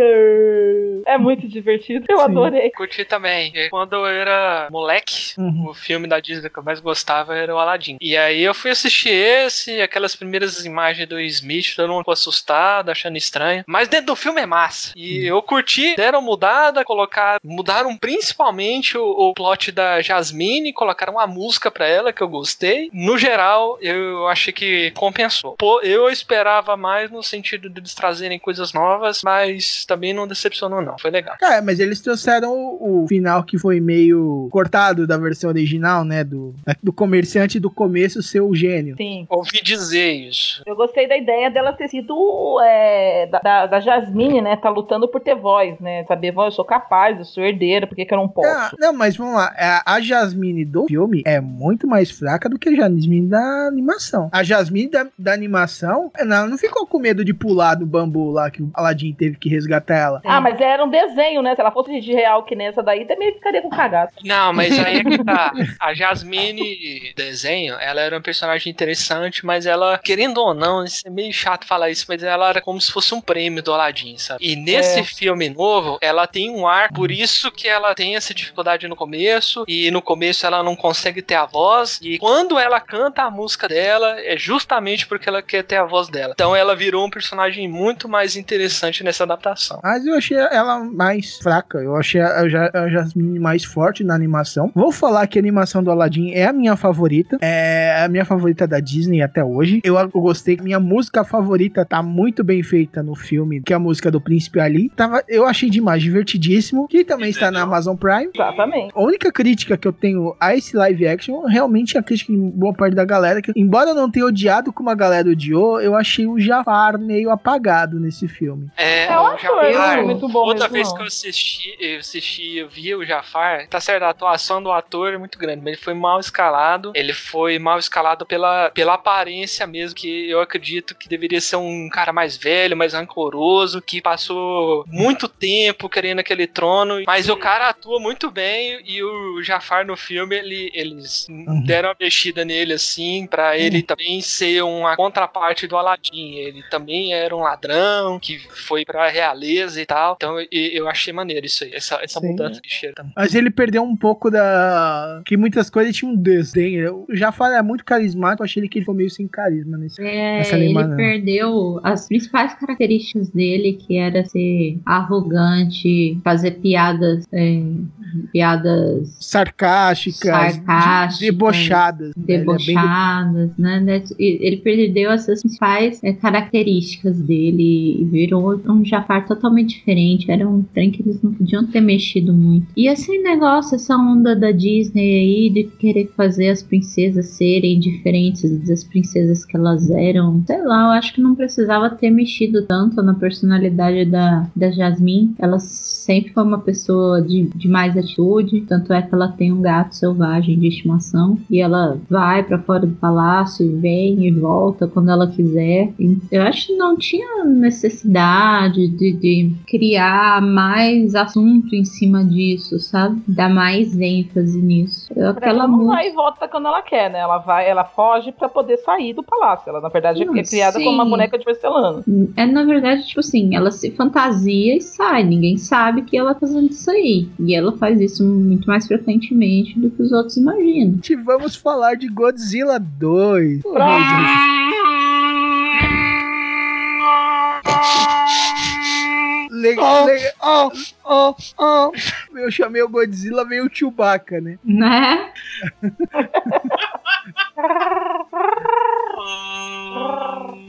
É muito divertido, eu Sim. adorei. Curti também. E Quando eu era moleque, Uhum. o filme da Disney que eu mais gostava era o Aladdin. E aí eu fui assistir esse, aquelas primeiras imagens do Smith, todo mundo ficou assustado, achando estranho. Mas dentro do filme é massa. E eu curti, deram mudada, colocaram, mudaram principalmente o, o plot da Jasmine, colocaram uma música pra ela que eu gostei. No geral, eu achei que compensou. Pô, eu esperava mais no sentido de eles trazerem coisas novas, mas também não decepcionou não. Foi legal. Cara, mas eles trouxeram o, o final que foi meio cortado da versão original, né? Do, do comerciante do começo ser o gênio. Sim. Ouvi dizer isso. Eu gostei da ideia dela ter sido é, da, da, Jasmine, né? Tá lutando por ter voz, né? Saber, "Ó, eu sou capaz, eu sou herdeira, por que, que eu não posso? Ah, não, mas vamos lá. A, a Jasmine do filme é muito mais fraca do que a Jasmine da animação. A Jasmine da, da animação, ela não ficou com medo de pular do bambu lá que o Aladdin teve que resgatar ela. Ah, mas era um desenho, né? Se ela fosse de real que nem essa daí, também ficaria com cagaço. Não, mas aí é que tá. A Jasmine desenho, ela era um personagem interessante, mas ela, querendo ou não, isso é meio chato falar isso, mas ela era como se fosse um prêmio do Aladdin, sabe? E nesse É. filme novo, ela tem um ar, por isso que ela tem essa dificuldade no começo, e no começo ela não consegue ter a voz, e quando ela canta a música dela, é justamente porque ela quer ter a voz dela. Então ela virou um personagem muito mais interessante nessa adaptação. Mas eu achei ela mais fraca. Eu achei a, Ja- a Jasmine mais forte na animação. Vou falar que a animação do Aladdin é a minha favorita. É, a minha favorita favorita da Disney até hoje. Eu, eu gostei. Minha música favorita tá muito bem feita no filme, que é a música do Príncipe Ali. Tava, eu achei demais, divertidíssimo. Que também está na Amazon Prime. Exatamente. A única crítica que eu tenho a esse live action, realmente a crítica em boa parte da galera, que embora eu não tenha odiado como a galera odiou, eu achei o Jafar meio apagado nesse filme. É, É um o ator, Jafar, não é muito bom Outra vez não. que eu assisti, eu assisti, eu vi o Jafar, tá certo, a atuação do ator é muito grande, mas ele foi mal escalado. Ele foi mal escalado pela, pela aparência mesmo, que eu acredito que deveria ser um cara mais velho, mais rancoroso, que passou muito tempo querendo aquele trono. Mas o cara atua muito bem e o Jafar no filme, ele, eles deram uma mexida nele assim, pra ele também ser uma contraparte do Aladdin. Ele também era um ladrão que foi pra realeza e tal. Então eu, eu achei maneiro isso aí, essa, essa Sim. mudança de cheiro também. Mas ele perdeu um pouco da. Que muitas coisas tinham um desdém. O Jafar é muito carismático, eu achei que ele ficou meio sem carisma nesse, É, nessa ele animação. perdeu as principais características dele, que era ser arrogante, fazer piadas, é, piadas Sarcásticas, Sarcásticas, de- debochadas. né? Ele é debochadas, né? né? Ele perdeu essas principais é, características dele e virou um Jafar totalmente diferente. Era um trem que eles não podiam ter mexido muito. E esse negócio, essa onda da Disney aí de querer fazer as princesas serem diferentes das princesas que elas eram, sei lá, eu acho que não precisava ter mexido tanto na personalidade da, da Jasmine. Ela sempre foi uma pessoa de, de mais atitude, tanto é que ela tem um gato selvagem de estimação e ela vai pra fora do palácio e vem e volta quando ela quiser. Eu acho que não tinha necessidade de, de criar mais assunto em cima disso, sabe? Dar mais ênfase nisso. Eu, aquela ela não música. vai e volta quando ela quer, né? Ela vai, ela foge pra poder sair do palácio. Ela, na verdade, Não, é criada sim. como uma boneca de porcelana. É, na verdade, tipo assim, ela se fantasia e sai. Ninguém sabe que ela tá fazendo isso aí. E ela faz isso muito mais frequentemente do que os outros imaginam. Gente, Vamos falar de Godzilla 2. Legal, legal. Oh, oh. Eu chamei o Godzilla meio Chewbacca, né? Né?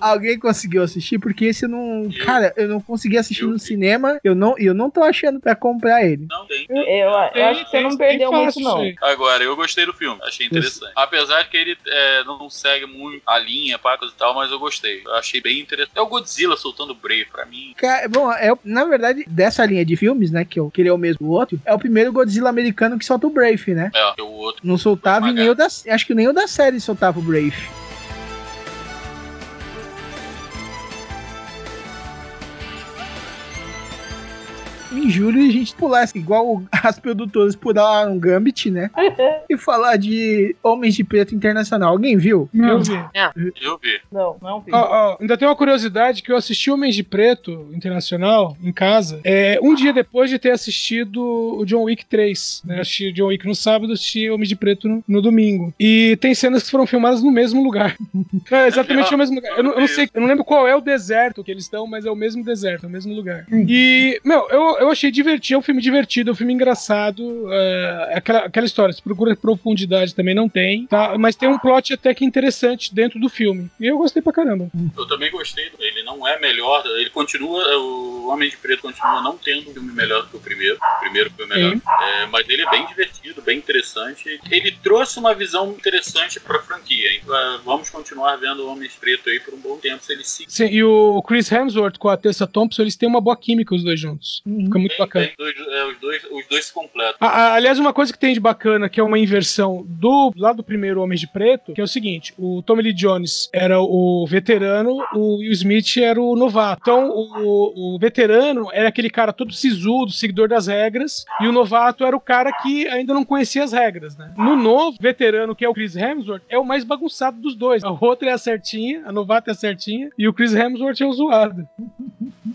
Alguém conseguiu assistir? Porque esse eu não. Cara, eu não consegui assistir no cinema. Eu não, e eu não tô achando pra comprar ele. Não tem. Eu, eu acho que você não perdeu muito, não. Agora, eu gostei do filme, achei interessante. Apesar que ele é, não segue muito a linha, pacas e tal, mas eu gostei. Eu achei bem interessante. É o Godzilla soltando Brave pra mim. Cara, bom, é, na verdade, dessa linha de filmes, né? Que, eu, que ele é o mesmo do outro, é o primeiro Godzilla americano que solta o Brave, né? É, o outro. Não soltava e nem o da. Acho que nem o da série soltava o Brave. Julho a gente pulasse igual as produtoras pularam Gambit, né? e falar de Homens de Preto Internacional. Alguém viu? Eu vi. Eu vi. Não, não vi. Ó, ó, ainda tem uma curiosidade que eu assisti Homens de Preto Internacional em casa é, um dia depois de ter assistido o John Wick 3. Né? Assisti John Wick no sábado, assisti Homens de Preto no, no domingo. E tem cenas que foram filmadas no mesmo lugar. É exatamente no mesmo lugar. Eu não, eu não sei, eu não lembro qual é o deserto que eles estão, mas é o mesmo deserto, é o mesmo lugar. E, meu, eu, eu achei divertido, é um filme divertido, é um filme engraçado. É, aquela, aquela história, se procura profundidade também não tem, tá? Mas tem um plot até que interessante dentro do filme. E eu gostei pra caramba. Eu também gostei. Ele não é melhor. Ele continua. O Homem de Preto continua não tendo um filme melhor do que o primeiro. O primeiro foi o melhor. É, mas ele é bem divertido, bem interessante. Ele trouxe uma visão interessante pra franquia. Então, é, vamos continuar vendo o Homem de Preto aí por um bom tempo se ele se. Sim, e o Chris Hemsworth com a Tessa Thompson, eles têm uma boa química, os dois juntos. Fica muito bacana. Dois, é, os, dois, os dois se completam. A- a- aliás, uma coisa que tem de bacana, que é uma inversão do lá do primeiro Homem de Preto, que é o seguinte: o Tommy Lee Jones era o veterano, o Will Smith era o novato. Então, o, o veterano era aquele cara todo sisudo, seguidor das regras, e o novato era o cara que ainda não conhecia as regras, né? No novo, veterano, que é o Chris Hemsworth, é o mais bagunçado dos dois. A outra é a certinha, a novata é a certinha, e o Chris Hemsworth é o zoado.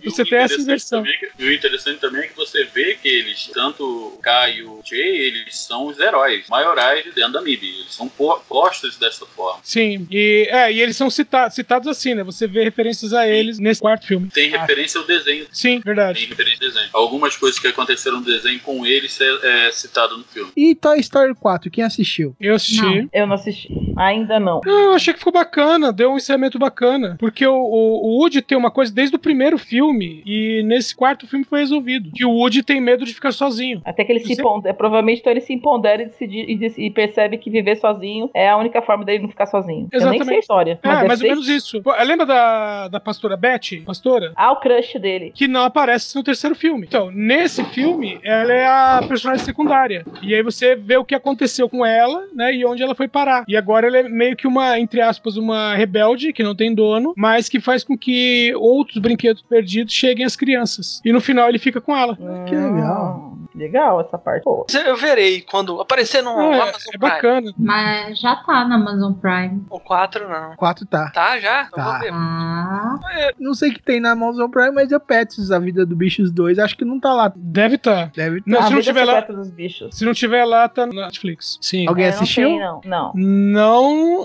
Você tem essa inversão. Também, que- e o interessante também é que você vê que eles, tanto o Kai e o Jay, eles são os heróis maiorais de dentro da MIB. Eles são po- postos dessa forma. Sim, e, é, e eles são cita- citados assim, né? Você vê referências a eles nesse quarto filme. Tem referência ao desenho. Sim, verdade. Tem referência ao desenho. Algumas coisas que aconteceram no desenho com eles é, é citado no filme. E Toy Story 4, quem assistiu? Eu assisti. Eu não assisti. Ainda não. Eu achei que ficou bacana, deu um encerramento bacana. Porque o, o, o Woody tem uma coisa desde o primeiro filme, e nesse quarto filme foi resolvido. Que o Woody tem medo de ficar sozinho. Até que ele se pondera, provavelmente então ele se empodera e, decide, e, e percebe que viver sozinho é a única forma dele não ficar sozinho. Eu nem sei a história. É, mas deve mais ou ser menos isso. Lembra da, da pastora Betty? Pastora? Ah, o crush dele. Que não aparece no terceiro filme. Então, nesse filme, ela é a personagem secundária. E aí você vê o que aconteceu com ela, né? E onde ela foi parar. E agora ela é meio que uma, entre aspas, uma rebelde, que não tem dono, mas que faz com que outros brinquedos perdidos cheguem às crianças. E no final ele fica com ela. Que legal. Legal essa parte. Pô. Eu verei quando aparecer no É, Amazon é Prime. bacana. Mas já tá na Amazon Prime. O 4 não. 4 tá. Tá já? Eu Tá. vou ver. Ah. Não sei o que tem na Amazon Prime, mas é Pets, a vida do Bichos 2. Acho que não tá lá. Deve estar. Deve tá. Não, A se não vida tiver lá, secreta dos bichos. se não tiver lá, tá na Netflix. Sim. Alguém É, não assistiu? tem, não. Não. Não,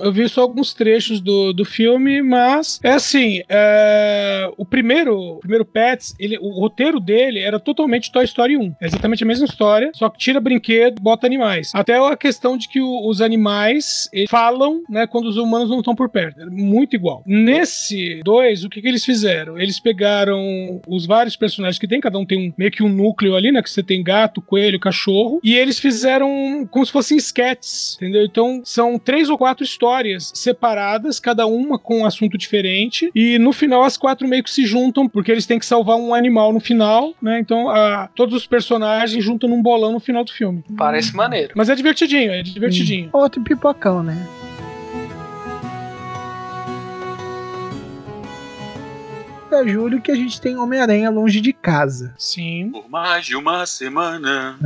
eu vi só alguns trechos do, do filme, mas é assim, é, o primeiro, o primeiro Pets, ele, o roteiro dele era totalmente Toy Story 1. É exatamente a mesma história, só que tira brinquedo, bota animais. Até a questão de que o- os animais falam, né, quando os humanos não estão por perto. É muito igual. Nesse dois, o que, que eles fizeram? Eles pegaram os vários personagens que tem, cada um tem um, meio que um núcleo ali, né, que você tem gato, coelho, cachorro, e eles fizeram como se fossem sketches, entendeu? Então são três ou quatro histórias separadas, cada uma com um assunto diferente, e no final as quatro meio que se juntam, porque eles têm que salvar um animal no final, né? Então a- todos os personagens juntam num bolão no final do filme. Parece maneiro. Mas é divertidinho, é divertidinho. Outro pipocão, né? Da Júlio que a gente tem Homem-Aranha longe de casa. Sim. Por mais de uma semana.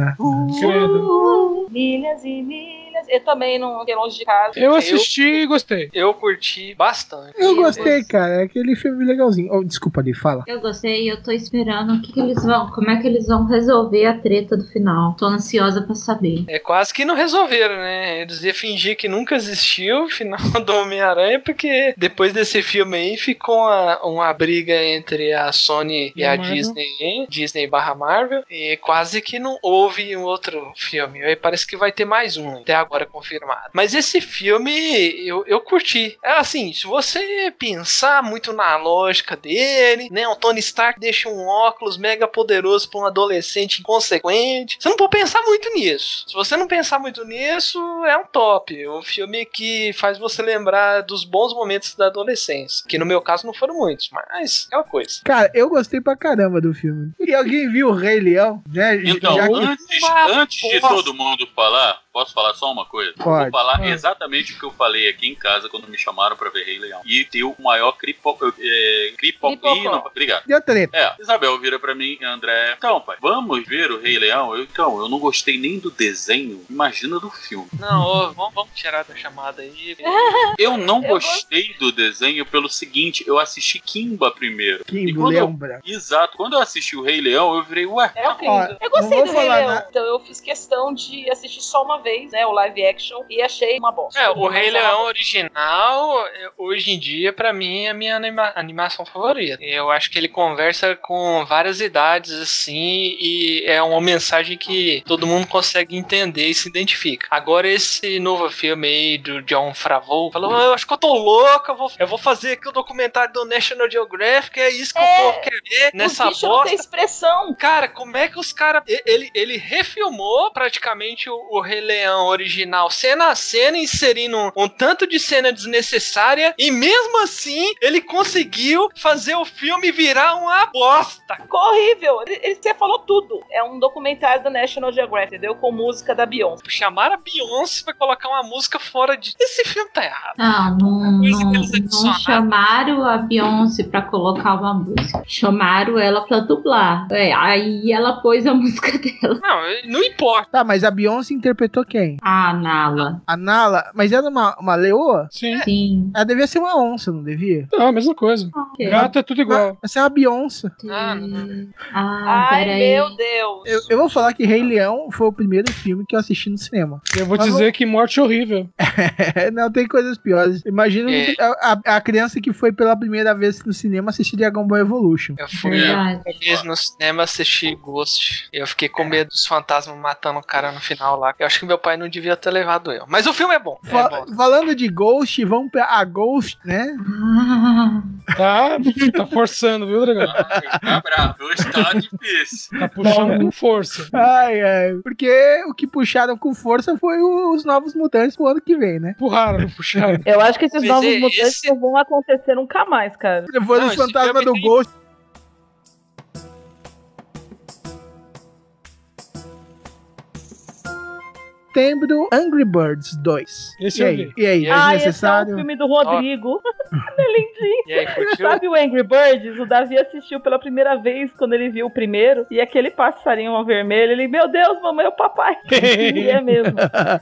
Credo. Milhas e milhas. Eu também não fiquei longe de casa. Eu assisti e gostei. Eu curti bastante. Eu gostei, cara. É aquele filme legalzinho. Oh, desculpa ali, fala. Eu gostei, eu tô esperando o que, que eles vão, como é que eles vão resolver a treta do final. Tô ansiosa pra saber. É quase que não resolveram, né? Eles iam fingir que nunca existiu o final do Homem-Aranha, porque depois desse filme aí ficou uma, uma briga entre a Sony e E a a Marvel. Disney, Disney barra Marvel, e quase que não houve um outro filme. Aí parece que vai ter mais um, até agora confirmado. Mas esse filme eu, eu curti. É assim, se você pensar muito na lógica dele, né? O Tony Stark deixa um óculos mega poderoso pra um adolescente inconsequente. Você não pode pensar muito nisso. Se você não pensar muito nisso, é um top. Um filme que faz você lembrar dos bons momentos da adolescência. Que no meu caso não foram muitos, mas é uma coisa. Cara, eu gostei pra caramba do filme. E alguém viu o Rei Leão? Né? Então, que- antes, antes de todo mundo falar, posso falar só uma coisa? Pode. Vou falar Pode. exatamente o que eu falei aqui em casa quando me chamaram pra ver Rei Leão. E deu o maior cripo... É, cripo... Ih, não, obrigado. Deu treta. É, Isabel vira pra mim, André. Então, pai, vamos ver o Rei Leão? Eu, então, eu não gostei nem do desenho, imagina do filme. Não, ô, vamos, vamos tirar da chamada aí. Eu não Eu gostei do desenho pelo seguinte, eu assisti Kimba primeiro. Quando Leão eu-. Exato, quando eu assisti o Rei Leão, eu virei, ué, É horrível. Ó, eu gostei vou do Rei Leão, na- então eu fiz questão de assistir só uma vez, né, o live action, e achei uma bosta. É, o Rei Leão original, hoje em dia, pra mim, é a minha anima- animação favorita. Eu acho que ele conversa com várias idades, assim, e é uma mensagem que todo mundo consegue entender e se identifica. Agora, esse novo filme aí do John Favreau, falou, "Ah, eu acho que eu tô louco, eu vou, eu vou fazer aqui o documentário do National Geographic, é isso que É, o povo quer ver nessa bicho não tem bosta. expressão. Cara, como é que os caras. Ele, ele refilmou praticamente o, o Rei Leão original, cena a cena, inserindo um, um tanto de cena desnecessária, e mesmo assim ele conseguiu fazer o filme virar uma bosta. Ficou horrível. Ele, ele- você falou tudo. É um documentário do National Geographic, entendeu? Com música da Beyoncé. Chamaram a Beyoncé pra colocar uma música fora de. Esse filme tá errado. Não, não, não, eles não adicionaram. chamaram a Beyoncé pra colocar uma música. Chamaram ela pra dublar. É, aí ela pôs a música dela. Não, não importa. Tá, mas a Beyoncé interpretou quem? A Nala. A Nala. Mas era uma, uma leoa? Sim. Sim. Ela devia ser uma onça, não devia? Não, a mesma coisa. Ok. Gato é tudo igual. Essa é uma Beyoncé. Ah, Ah, Ai, peraí. meu Deus. Eu, eu vou falar que Rei Leão foi o primeiro filme que eu assisti no cinema. Eu vou Mas dizer que morte horrível. não, tem coisas piores. Imagina É. a, a- criança que foi pela primeira vez no cinema assistir Dragon Ball Evolution. Eu fui uma vez no cinema assistir Ghost. Eu fiquei com medo dos fantasmas matando o cara no final lá. Eu acho que meu pai não devia ter levado eu. Mas o filme é bom. É Fa- bom. falando de Ghost, vamos pra a Ghost, né? Tá, tá forçando, viu, Dragão? Tá bravo, hoje tá difícil. Tá puxando com força. Ai, ai. Porque o que puxaram com força foi os novos mutantes pro ano que vem, né? Empurraram, não puxaram. Eu acho que esses Mas novos é- mutantes esse- não vão acontecer nunca mais, cara. Depois esse fantasmas filme do tem- Setembro, Angry Birds 2. Esse e aí? vi. E aí, E aí? Ah, esse é o filme do Rodrigo. é lindinho. E aí, curtiu? Sabe o Angry Birds? O Davi assistiu pela primeira vez quando ele viu o primeiro. E aquele passarinho vermelho, ele, meu Deus, mamãe, é o papai. e é mesmo.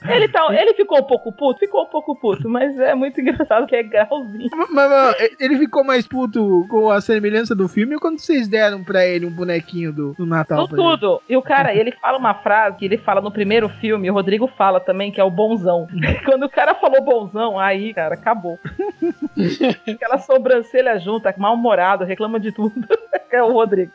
Ele, tá, ele ficou um pouco puto? Ficou um pouco puto, mas é muito engraçado que é grauzinho. Mas, mas, ele ficou mais puto com a semelhança do filme ou quando vocês deram pra ele um bonequinho do, do Natal? No pra ele? tudo. E o cara, ele fala uma frase que ele fala no primeiro filme, o Rodrigo fala também, que é o bonzão. Quando o cara falou bonzão, aí, cara, acabou. Aquela sobrancelha junta, mal-humorado, reclama de tudo. é o Rodrigo.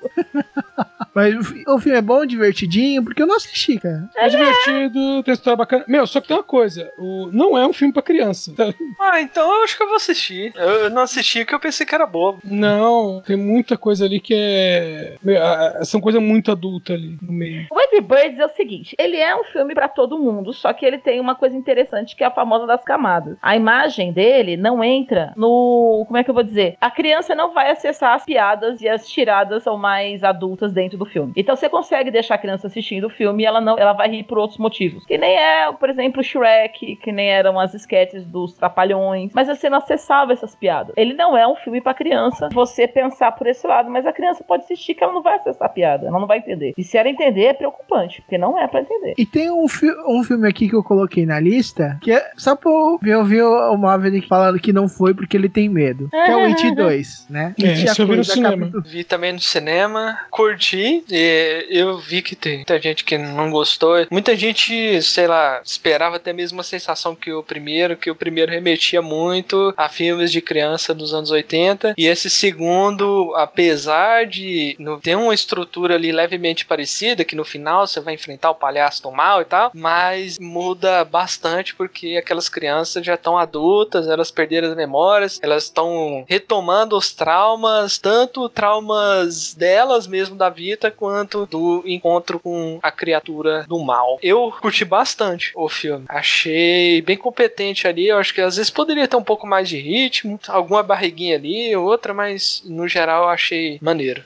Mas o, fi- o filme é bom, divertidinho, porque eu não assisti, cara. É divertido, tem história bacana. Meu, só que tem uma coisa: o... não é um filme pra criança. Tá? Ah, então eu acho que eu vou assistir. Eu não assisti porque eu pensei que era bobo. Não, tem muita coisa ali que é. meu, São coisas muito adultas ali no meio. O Angry Birds é o seguinte, ele é um filme pra todo mundo, só que ele tem uma coisa interessante que é a famosa das camadas. A imagem dele não entra no, como é que eu vou dizer? A criança não vai acessar as piadas e as tiradas são mais adultas dentro do filme. Então você consegue deixar a criança assistindo o filme e ela não, ela vai rir por outros motivos. Que nem é, por exemplo, Shrek, que nem eram as sketches dos Trapalhões, mas você não acessava essas piadas. Ele não é um filme pra criança, você pensar por esse lado, mas a criança pode assistir que ela não vai acessar a piada, ela não vai entender. E se ela entender é preocupante, porque não é pra entender. E tem um, fi- um filme aqui que eu coloquei na lista, que é só pra eu vi o Maverick falando que não foi porque ele tem medo. Que é o It 2, né? É, It, eu vi no cinema. capítulo- Vi também no cinema, curti, e eu vi que tem muita gente que não gostou. Muita gente, sei lá, esperava até mesmo a sensação que o primeiro, que o primeiro remetia muito a filmes de criança dos anos 80. E esse segundo, apesar de não ter uma estrutura ali levemente parecida, que no final você vai enfrentar o palhaço do mal e tal, mas muda bastante porque aquelas crianças já estão adultas, elas perderam as memórias, elas estão retomando os traumas, tanto traumas delas mesmo da vida, quanto do encontro com a criatura do mal. Eu curti bastante o filme. Achei bem competente ali. Eu acho que às vezes poderia ter um pouco mais de ritmo, alguma barriguinha ali, outra, mas no geral eu achei maneiro.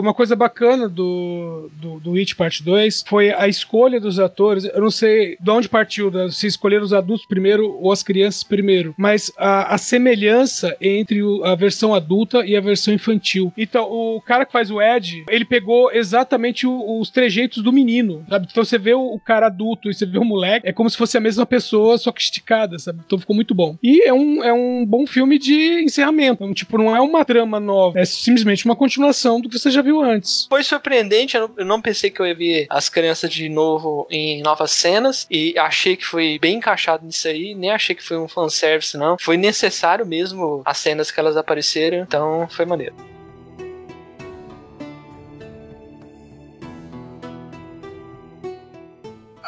Uma coisa bacana do, do, do It Parte 2 foi a escolha dos atores. Eu não sei de onde partiu, né? se escolheram os adultos primeiro ou as crianças primeiro, mas a, a semelhança entre o- a versão adulta e a versão infantil. Então, o cara que faz o Ed, ele pegou exatamente o- os trejeitos do menino, sabe? Então você vê o, o cara adulto e você vê o moleque, é como se fosse a mesma pessoa, só que esticada, sabe? Então ficou muito bom. E é um, é um bom filme de encerramento. Então, tipo, não é uma trama nova, é simplesmente uma continuação do que você já viu antes. Foi surpreendente, eu não, eu não pensei que eu ia ver as crianças de novo em novas cenas e achei que foi bem encaixado nisso aí, nem achei que foi um fanservice, não. Foi necessário mesmo as cenas que elas apareceram, então foi maneiro.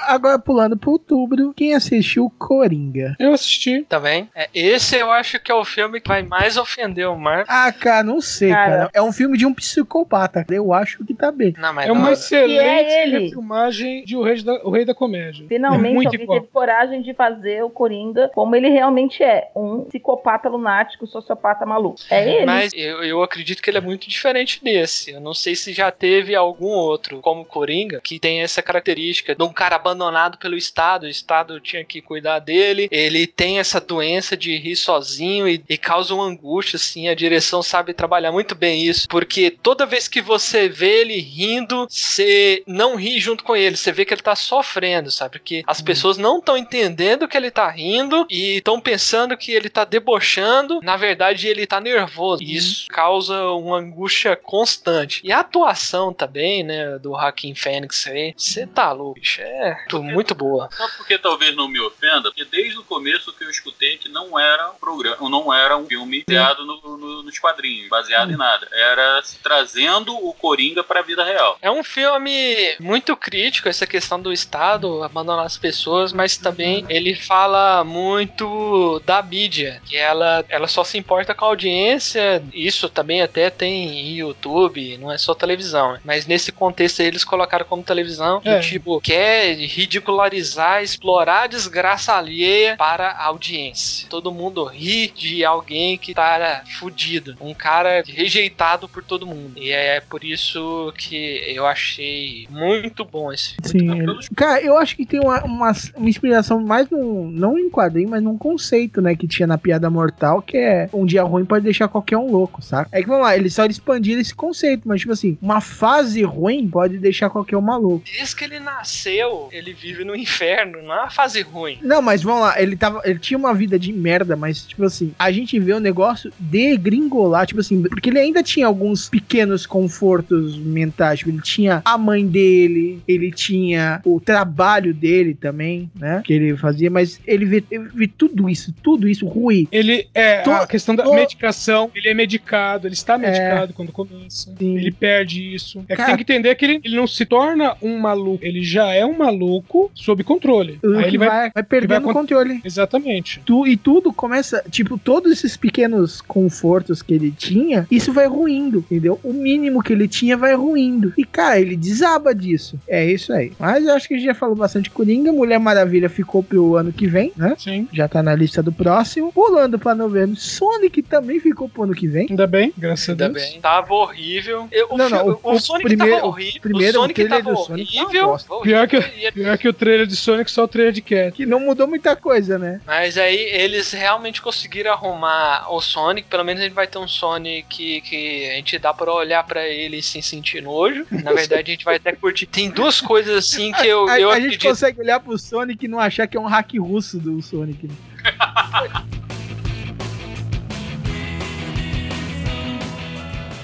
Agora pulando pro outubro, quem assistiu Coringa? Eu assisti. Também. É, esse eu acho que é o filme que vai mais ofender o Marco. Ah, cara, não sei, Cara. cara. É um filme de um psicopata. Eu acho que tá bem. Não, mas É uma não- excelente é ele. refilmagem de O Rei da, o Rei da Comédia. Finalmente Muito alguém igual. teve coragem de fazer o Coringa como ele realmente é. Um psicopata lunático, sociopata maluco. É ele. Mas eu, eu acredito que ele é muito diferente desse. Eu não sei se já teve algum outro, como Coringa, que tem essa característica de um cara abandonado pelo Estado. O Estado tinha que cuidar dele. Ele tem essa doença de rir sozinho e, e causa uma angústia, assim. A direção sabe trabalhar muito bem isso. Porque toda vez que você vê ele rindo, você não ri junto com ele. Você vê que ele tá sofrendo, sabe? Porque as pessoas não estão entendendo que ele tá rindo e estão pensando que ele tá debochando. Na verdade, ele tá nervoso. E isso causa uma angústia constante. E a atuação também, né, do Joaquin Phoenix aí, você tá louco, bicho. É tu- muito boa. Sabe por que talvez não me ofenda? Porque desde o começo que eu escutei que não era um programa, não era um filme criado no, no, no dos quadrinhos, baseado em nada. Era trazendo o Coringa pra vida real. É um filme muito crítico, essa questão do Estado abandonar as pessoas, mas também ele fala muito da mídia, que ela, ela só se importa com a audiência, isso também até tem em YouTube, não é só televisão. Mas nesse contexto aí, eles colocaram como televisão, É. do tipo, quer ridicularizar, explorar a desgraça alheia para a audiência. Todo mundo ri de alguém que tá fudido, um cara rejeitado por todo mundo. E é por isso que eu achei muito bom esse filme. Sim, ele- cara, eu acho que tem uma, uma, uma inspiração mais num, não em quadrinho, mas num conceito, né, que tinha na Piada Mortal, que é um dia ruim pode deixar qualquer um louco, saca? É que vamos lá, eles só expandiram esse conceito, mas tipo assim, uma fase ruim pode deixar qualquer um maluco. Desde que ele nasceu, ele vive no inferno, não é uma fase ruim. Não, mas vamos lá, ele tava. Ele tinha uma vida de merda, mas, tipo assim, a gente vê o negócio degringolar, tipo assim, porque ele ainda tinha alguns pequenos confortos mentais. Tipo, ele tinha a mãe dele, ele tinha o trabalho dele também, né? Que ele fazia, mas ele vê, ele vê tudo isso, tudo isso ruim. Ele é To- a questão da to- medicação, ele é medicado, ele está medicado quando começa. Ele perde isso. É que Cara- tem que entender que ele, ele não se torna um maluco, ele já é um maluco sob controle. O Aí que ele vai, vai, vai perdendo ele vai o controle. Exatamente. Tu, e tudo começa, tipo, todos esses pequenos confortos que ele tinha, isso vai ruindo, entendeu? O mínimo que ele tinha vai ruindo. E, cara, ele desaba disso. É isso aí. Mas eu acho que a gente já falou bastante Coringa. Mulher Maravilha ficou pro ano que vem, né? Sim. Já tá na lista do próximo. Pulando pra novembro. Sonic também ficou pro ano que vem. Ainda bem, graças a Ainda Deus. bem. Tava horrível. Eu- o, Não, não, o- o o Sonic primeiro- tava o horrível. primeiro o Sonic tava do Sonic uma horrível. Pior que, horrível. Pior que o trailer de Sonic, só o trailer de Cat. Que não mudou muita coisa, né? Mas aí eles realmente conseguiram arrumar o Sonic. Pelo menos ele vai ter um Sonic que, que a gente dá pra olhar pra ele sem sentir nojo. Na verdade, a gente vai até curtir. Tem duas coisas assim que eu, a, eu a gente acredito. consegue olhar pro Sonic e não achar que é um hack russo do Sonic. né?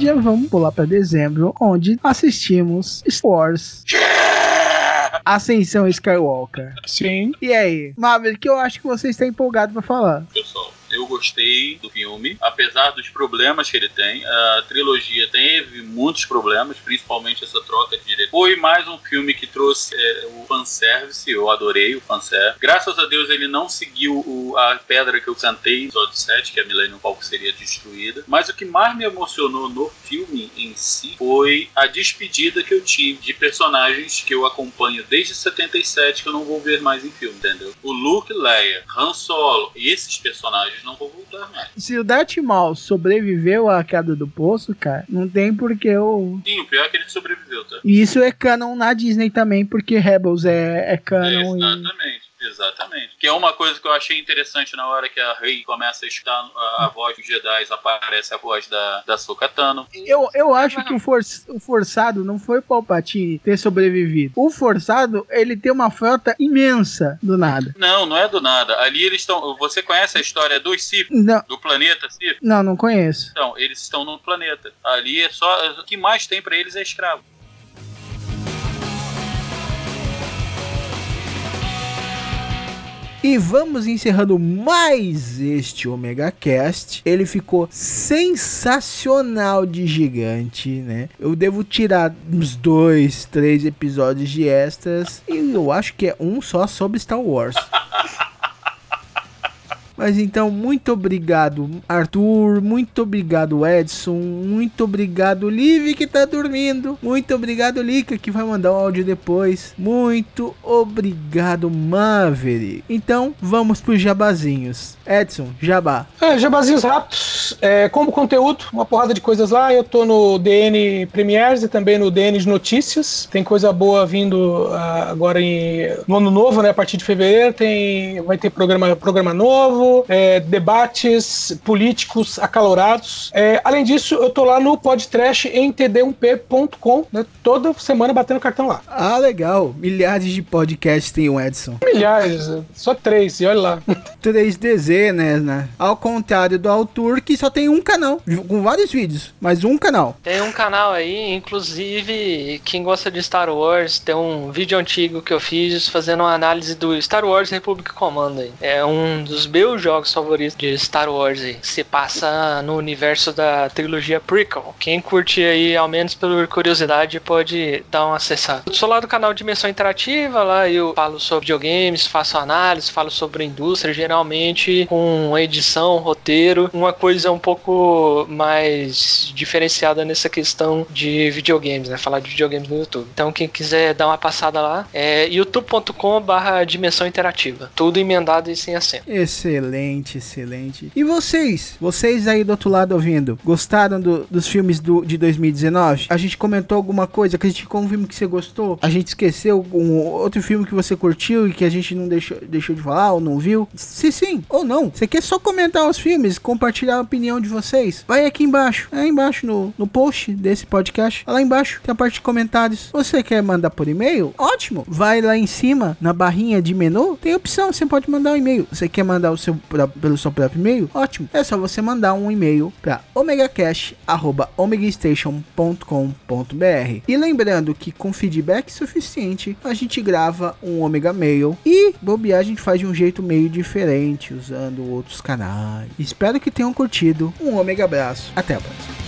Já vamos pular pra dezembro, onde assistimos Wars. Ascensão Skywalker. Sim. E aí, Maverick, que eu acho que você está empolgado pra falar. Pessoal, eu gostei do filme, apesar dos problemas que ele tem. A trilogia teve muitos problemas, principalmente essa troca de diretor. Foi mais um filme que trouxe é, o fanservice, eu adorei o fanservice. Graças a Deus ele não seguiu o- a pedra que eu cantei no episódio 7, que a Millennium Falcon seria destruída. Mas o que mais me emocionou no filme em si foi a despedida que eu tive de personagens que eu acompanho desde 77 que eu não vou ver mais em filme, entendeu? O Luke, Leia, Han Solo e esses personagens não vão voltar mais. Se o Darth Maul sobreviveu à queda do poço, cara, não tem porque eu. Sim, o pior é que ele sobreviveu, tá? E isso é canon na Disney também, porque Rebels é, é canon e. Exatamente. Exatamente. Que é uma coisa que eu achei interessante na hora que a Rey começa a escutar a, a voz dos Jedi, aparece a voz da, da Sokatano. Eu, eu acho que o, for, o forçado não foi o Palpatine ter sobrevivido. O forçado, ele tem uma frota imensa do nada. Não, não é do nada. Ali eles estão. Você conhece a história dos Sith? Não. Do planeta Sith? Não, não conheço. Então, eles estão no planeta. Ali é só. O que mais tem pra eles é escravo. E vamos encerrando mais este Omega Cast. Ele ficou sensacional de gigante, né? Eu devo tirar uns dois, três episódios de extras. E eu acho que é um só sobre Star Wars. Mas então, muito obrigado, Arthur. Muito obrigado, Edson. Muito obrigado, Liv, que tá dormindo. Muito obrigado, Lika, que vai mandar um áudio depois. Muito obrigado, Maverick. Então, vamos pros jabazinhos. Edson, jabá. É, jabazinhos rápidos. É, como conteúdo, uma porrada de coisas lá. Eu tô no DN Premiers e também no DN Notícias. Tem coisa boa vindo ah, agora em, no ano novo, né? A partir de fevereiro tem, vai ter programa, programa novo, é, debates políticos acalorados. É, além disso, eu tô lá no podcast em td1p.com, né? Toda semana batendo cartão lá. Ah, legal. Milhares de podcasts tem o Edson. Milhares, só três, e olha lá. 3DZ, né, né? Ao contrário do Autor, que só tem um canal, com vários vídeos, mas um canal. Tem um canal aí, inclusive, quem gosta de Star Wars, tem um vídeo antigo que eu fiz fazendo uma análise do Star Wars Republic Commando aí. É um dos meus meus jogos favoritos de Star Wars se passa no universo da trilogia prequel. Quem curte aí, ao menos por curiosidade, pode dar uma acessada. Eu sou lá do canal Dimensão Interativa, lá eu falo sobre videogames, faço análise, falo sobre indústria, geralmente com edição, roteiro, uma coisa um pouco mais diferenciada nessa questão de videogames, né? Falar de videogames no YouTube. Então quem quiser dar uma passada lá é youtube.com barra dimensão interativa. Tudo emendado e sem acento. Excelente, excelente. E vocês? Vocês aí do outro lado ouvindo, gostaram do- dos filmes do, de 2019? A gente comentou alguma coisa, criticou um filme que você gostou? A gente esqueceu um outro filme que você curtiu e que a gente não deixou, deixou de falar ou não viu? Se sim ou não. Você quer só comentar os filmes, compartilhar a opinião de vocês? Vai aqui embaixo, é embaixo no, no post desse podcast. Lá embaixo tem a parte de comentários. Você quer mandar por e-mail? Ótimo. Vai lá em cima, na barrinha de menu, tem opção, você pode mandar um e-mail. Você quer mandar o seu pró- pelo seu próprio e-mail? Ótimo. É só você mandar um e-mail para omegacast@omegastation.com.br. E lembrando que com feedback suficiente, a gente grava um Omega Mail e bobear a gente faz de um jeito meio diferente, usando outros canais. Espero que tenham curtido. Um Omega abraço. Até a próxima.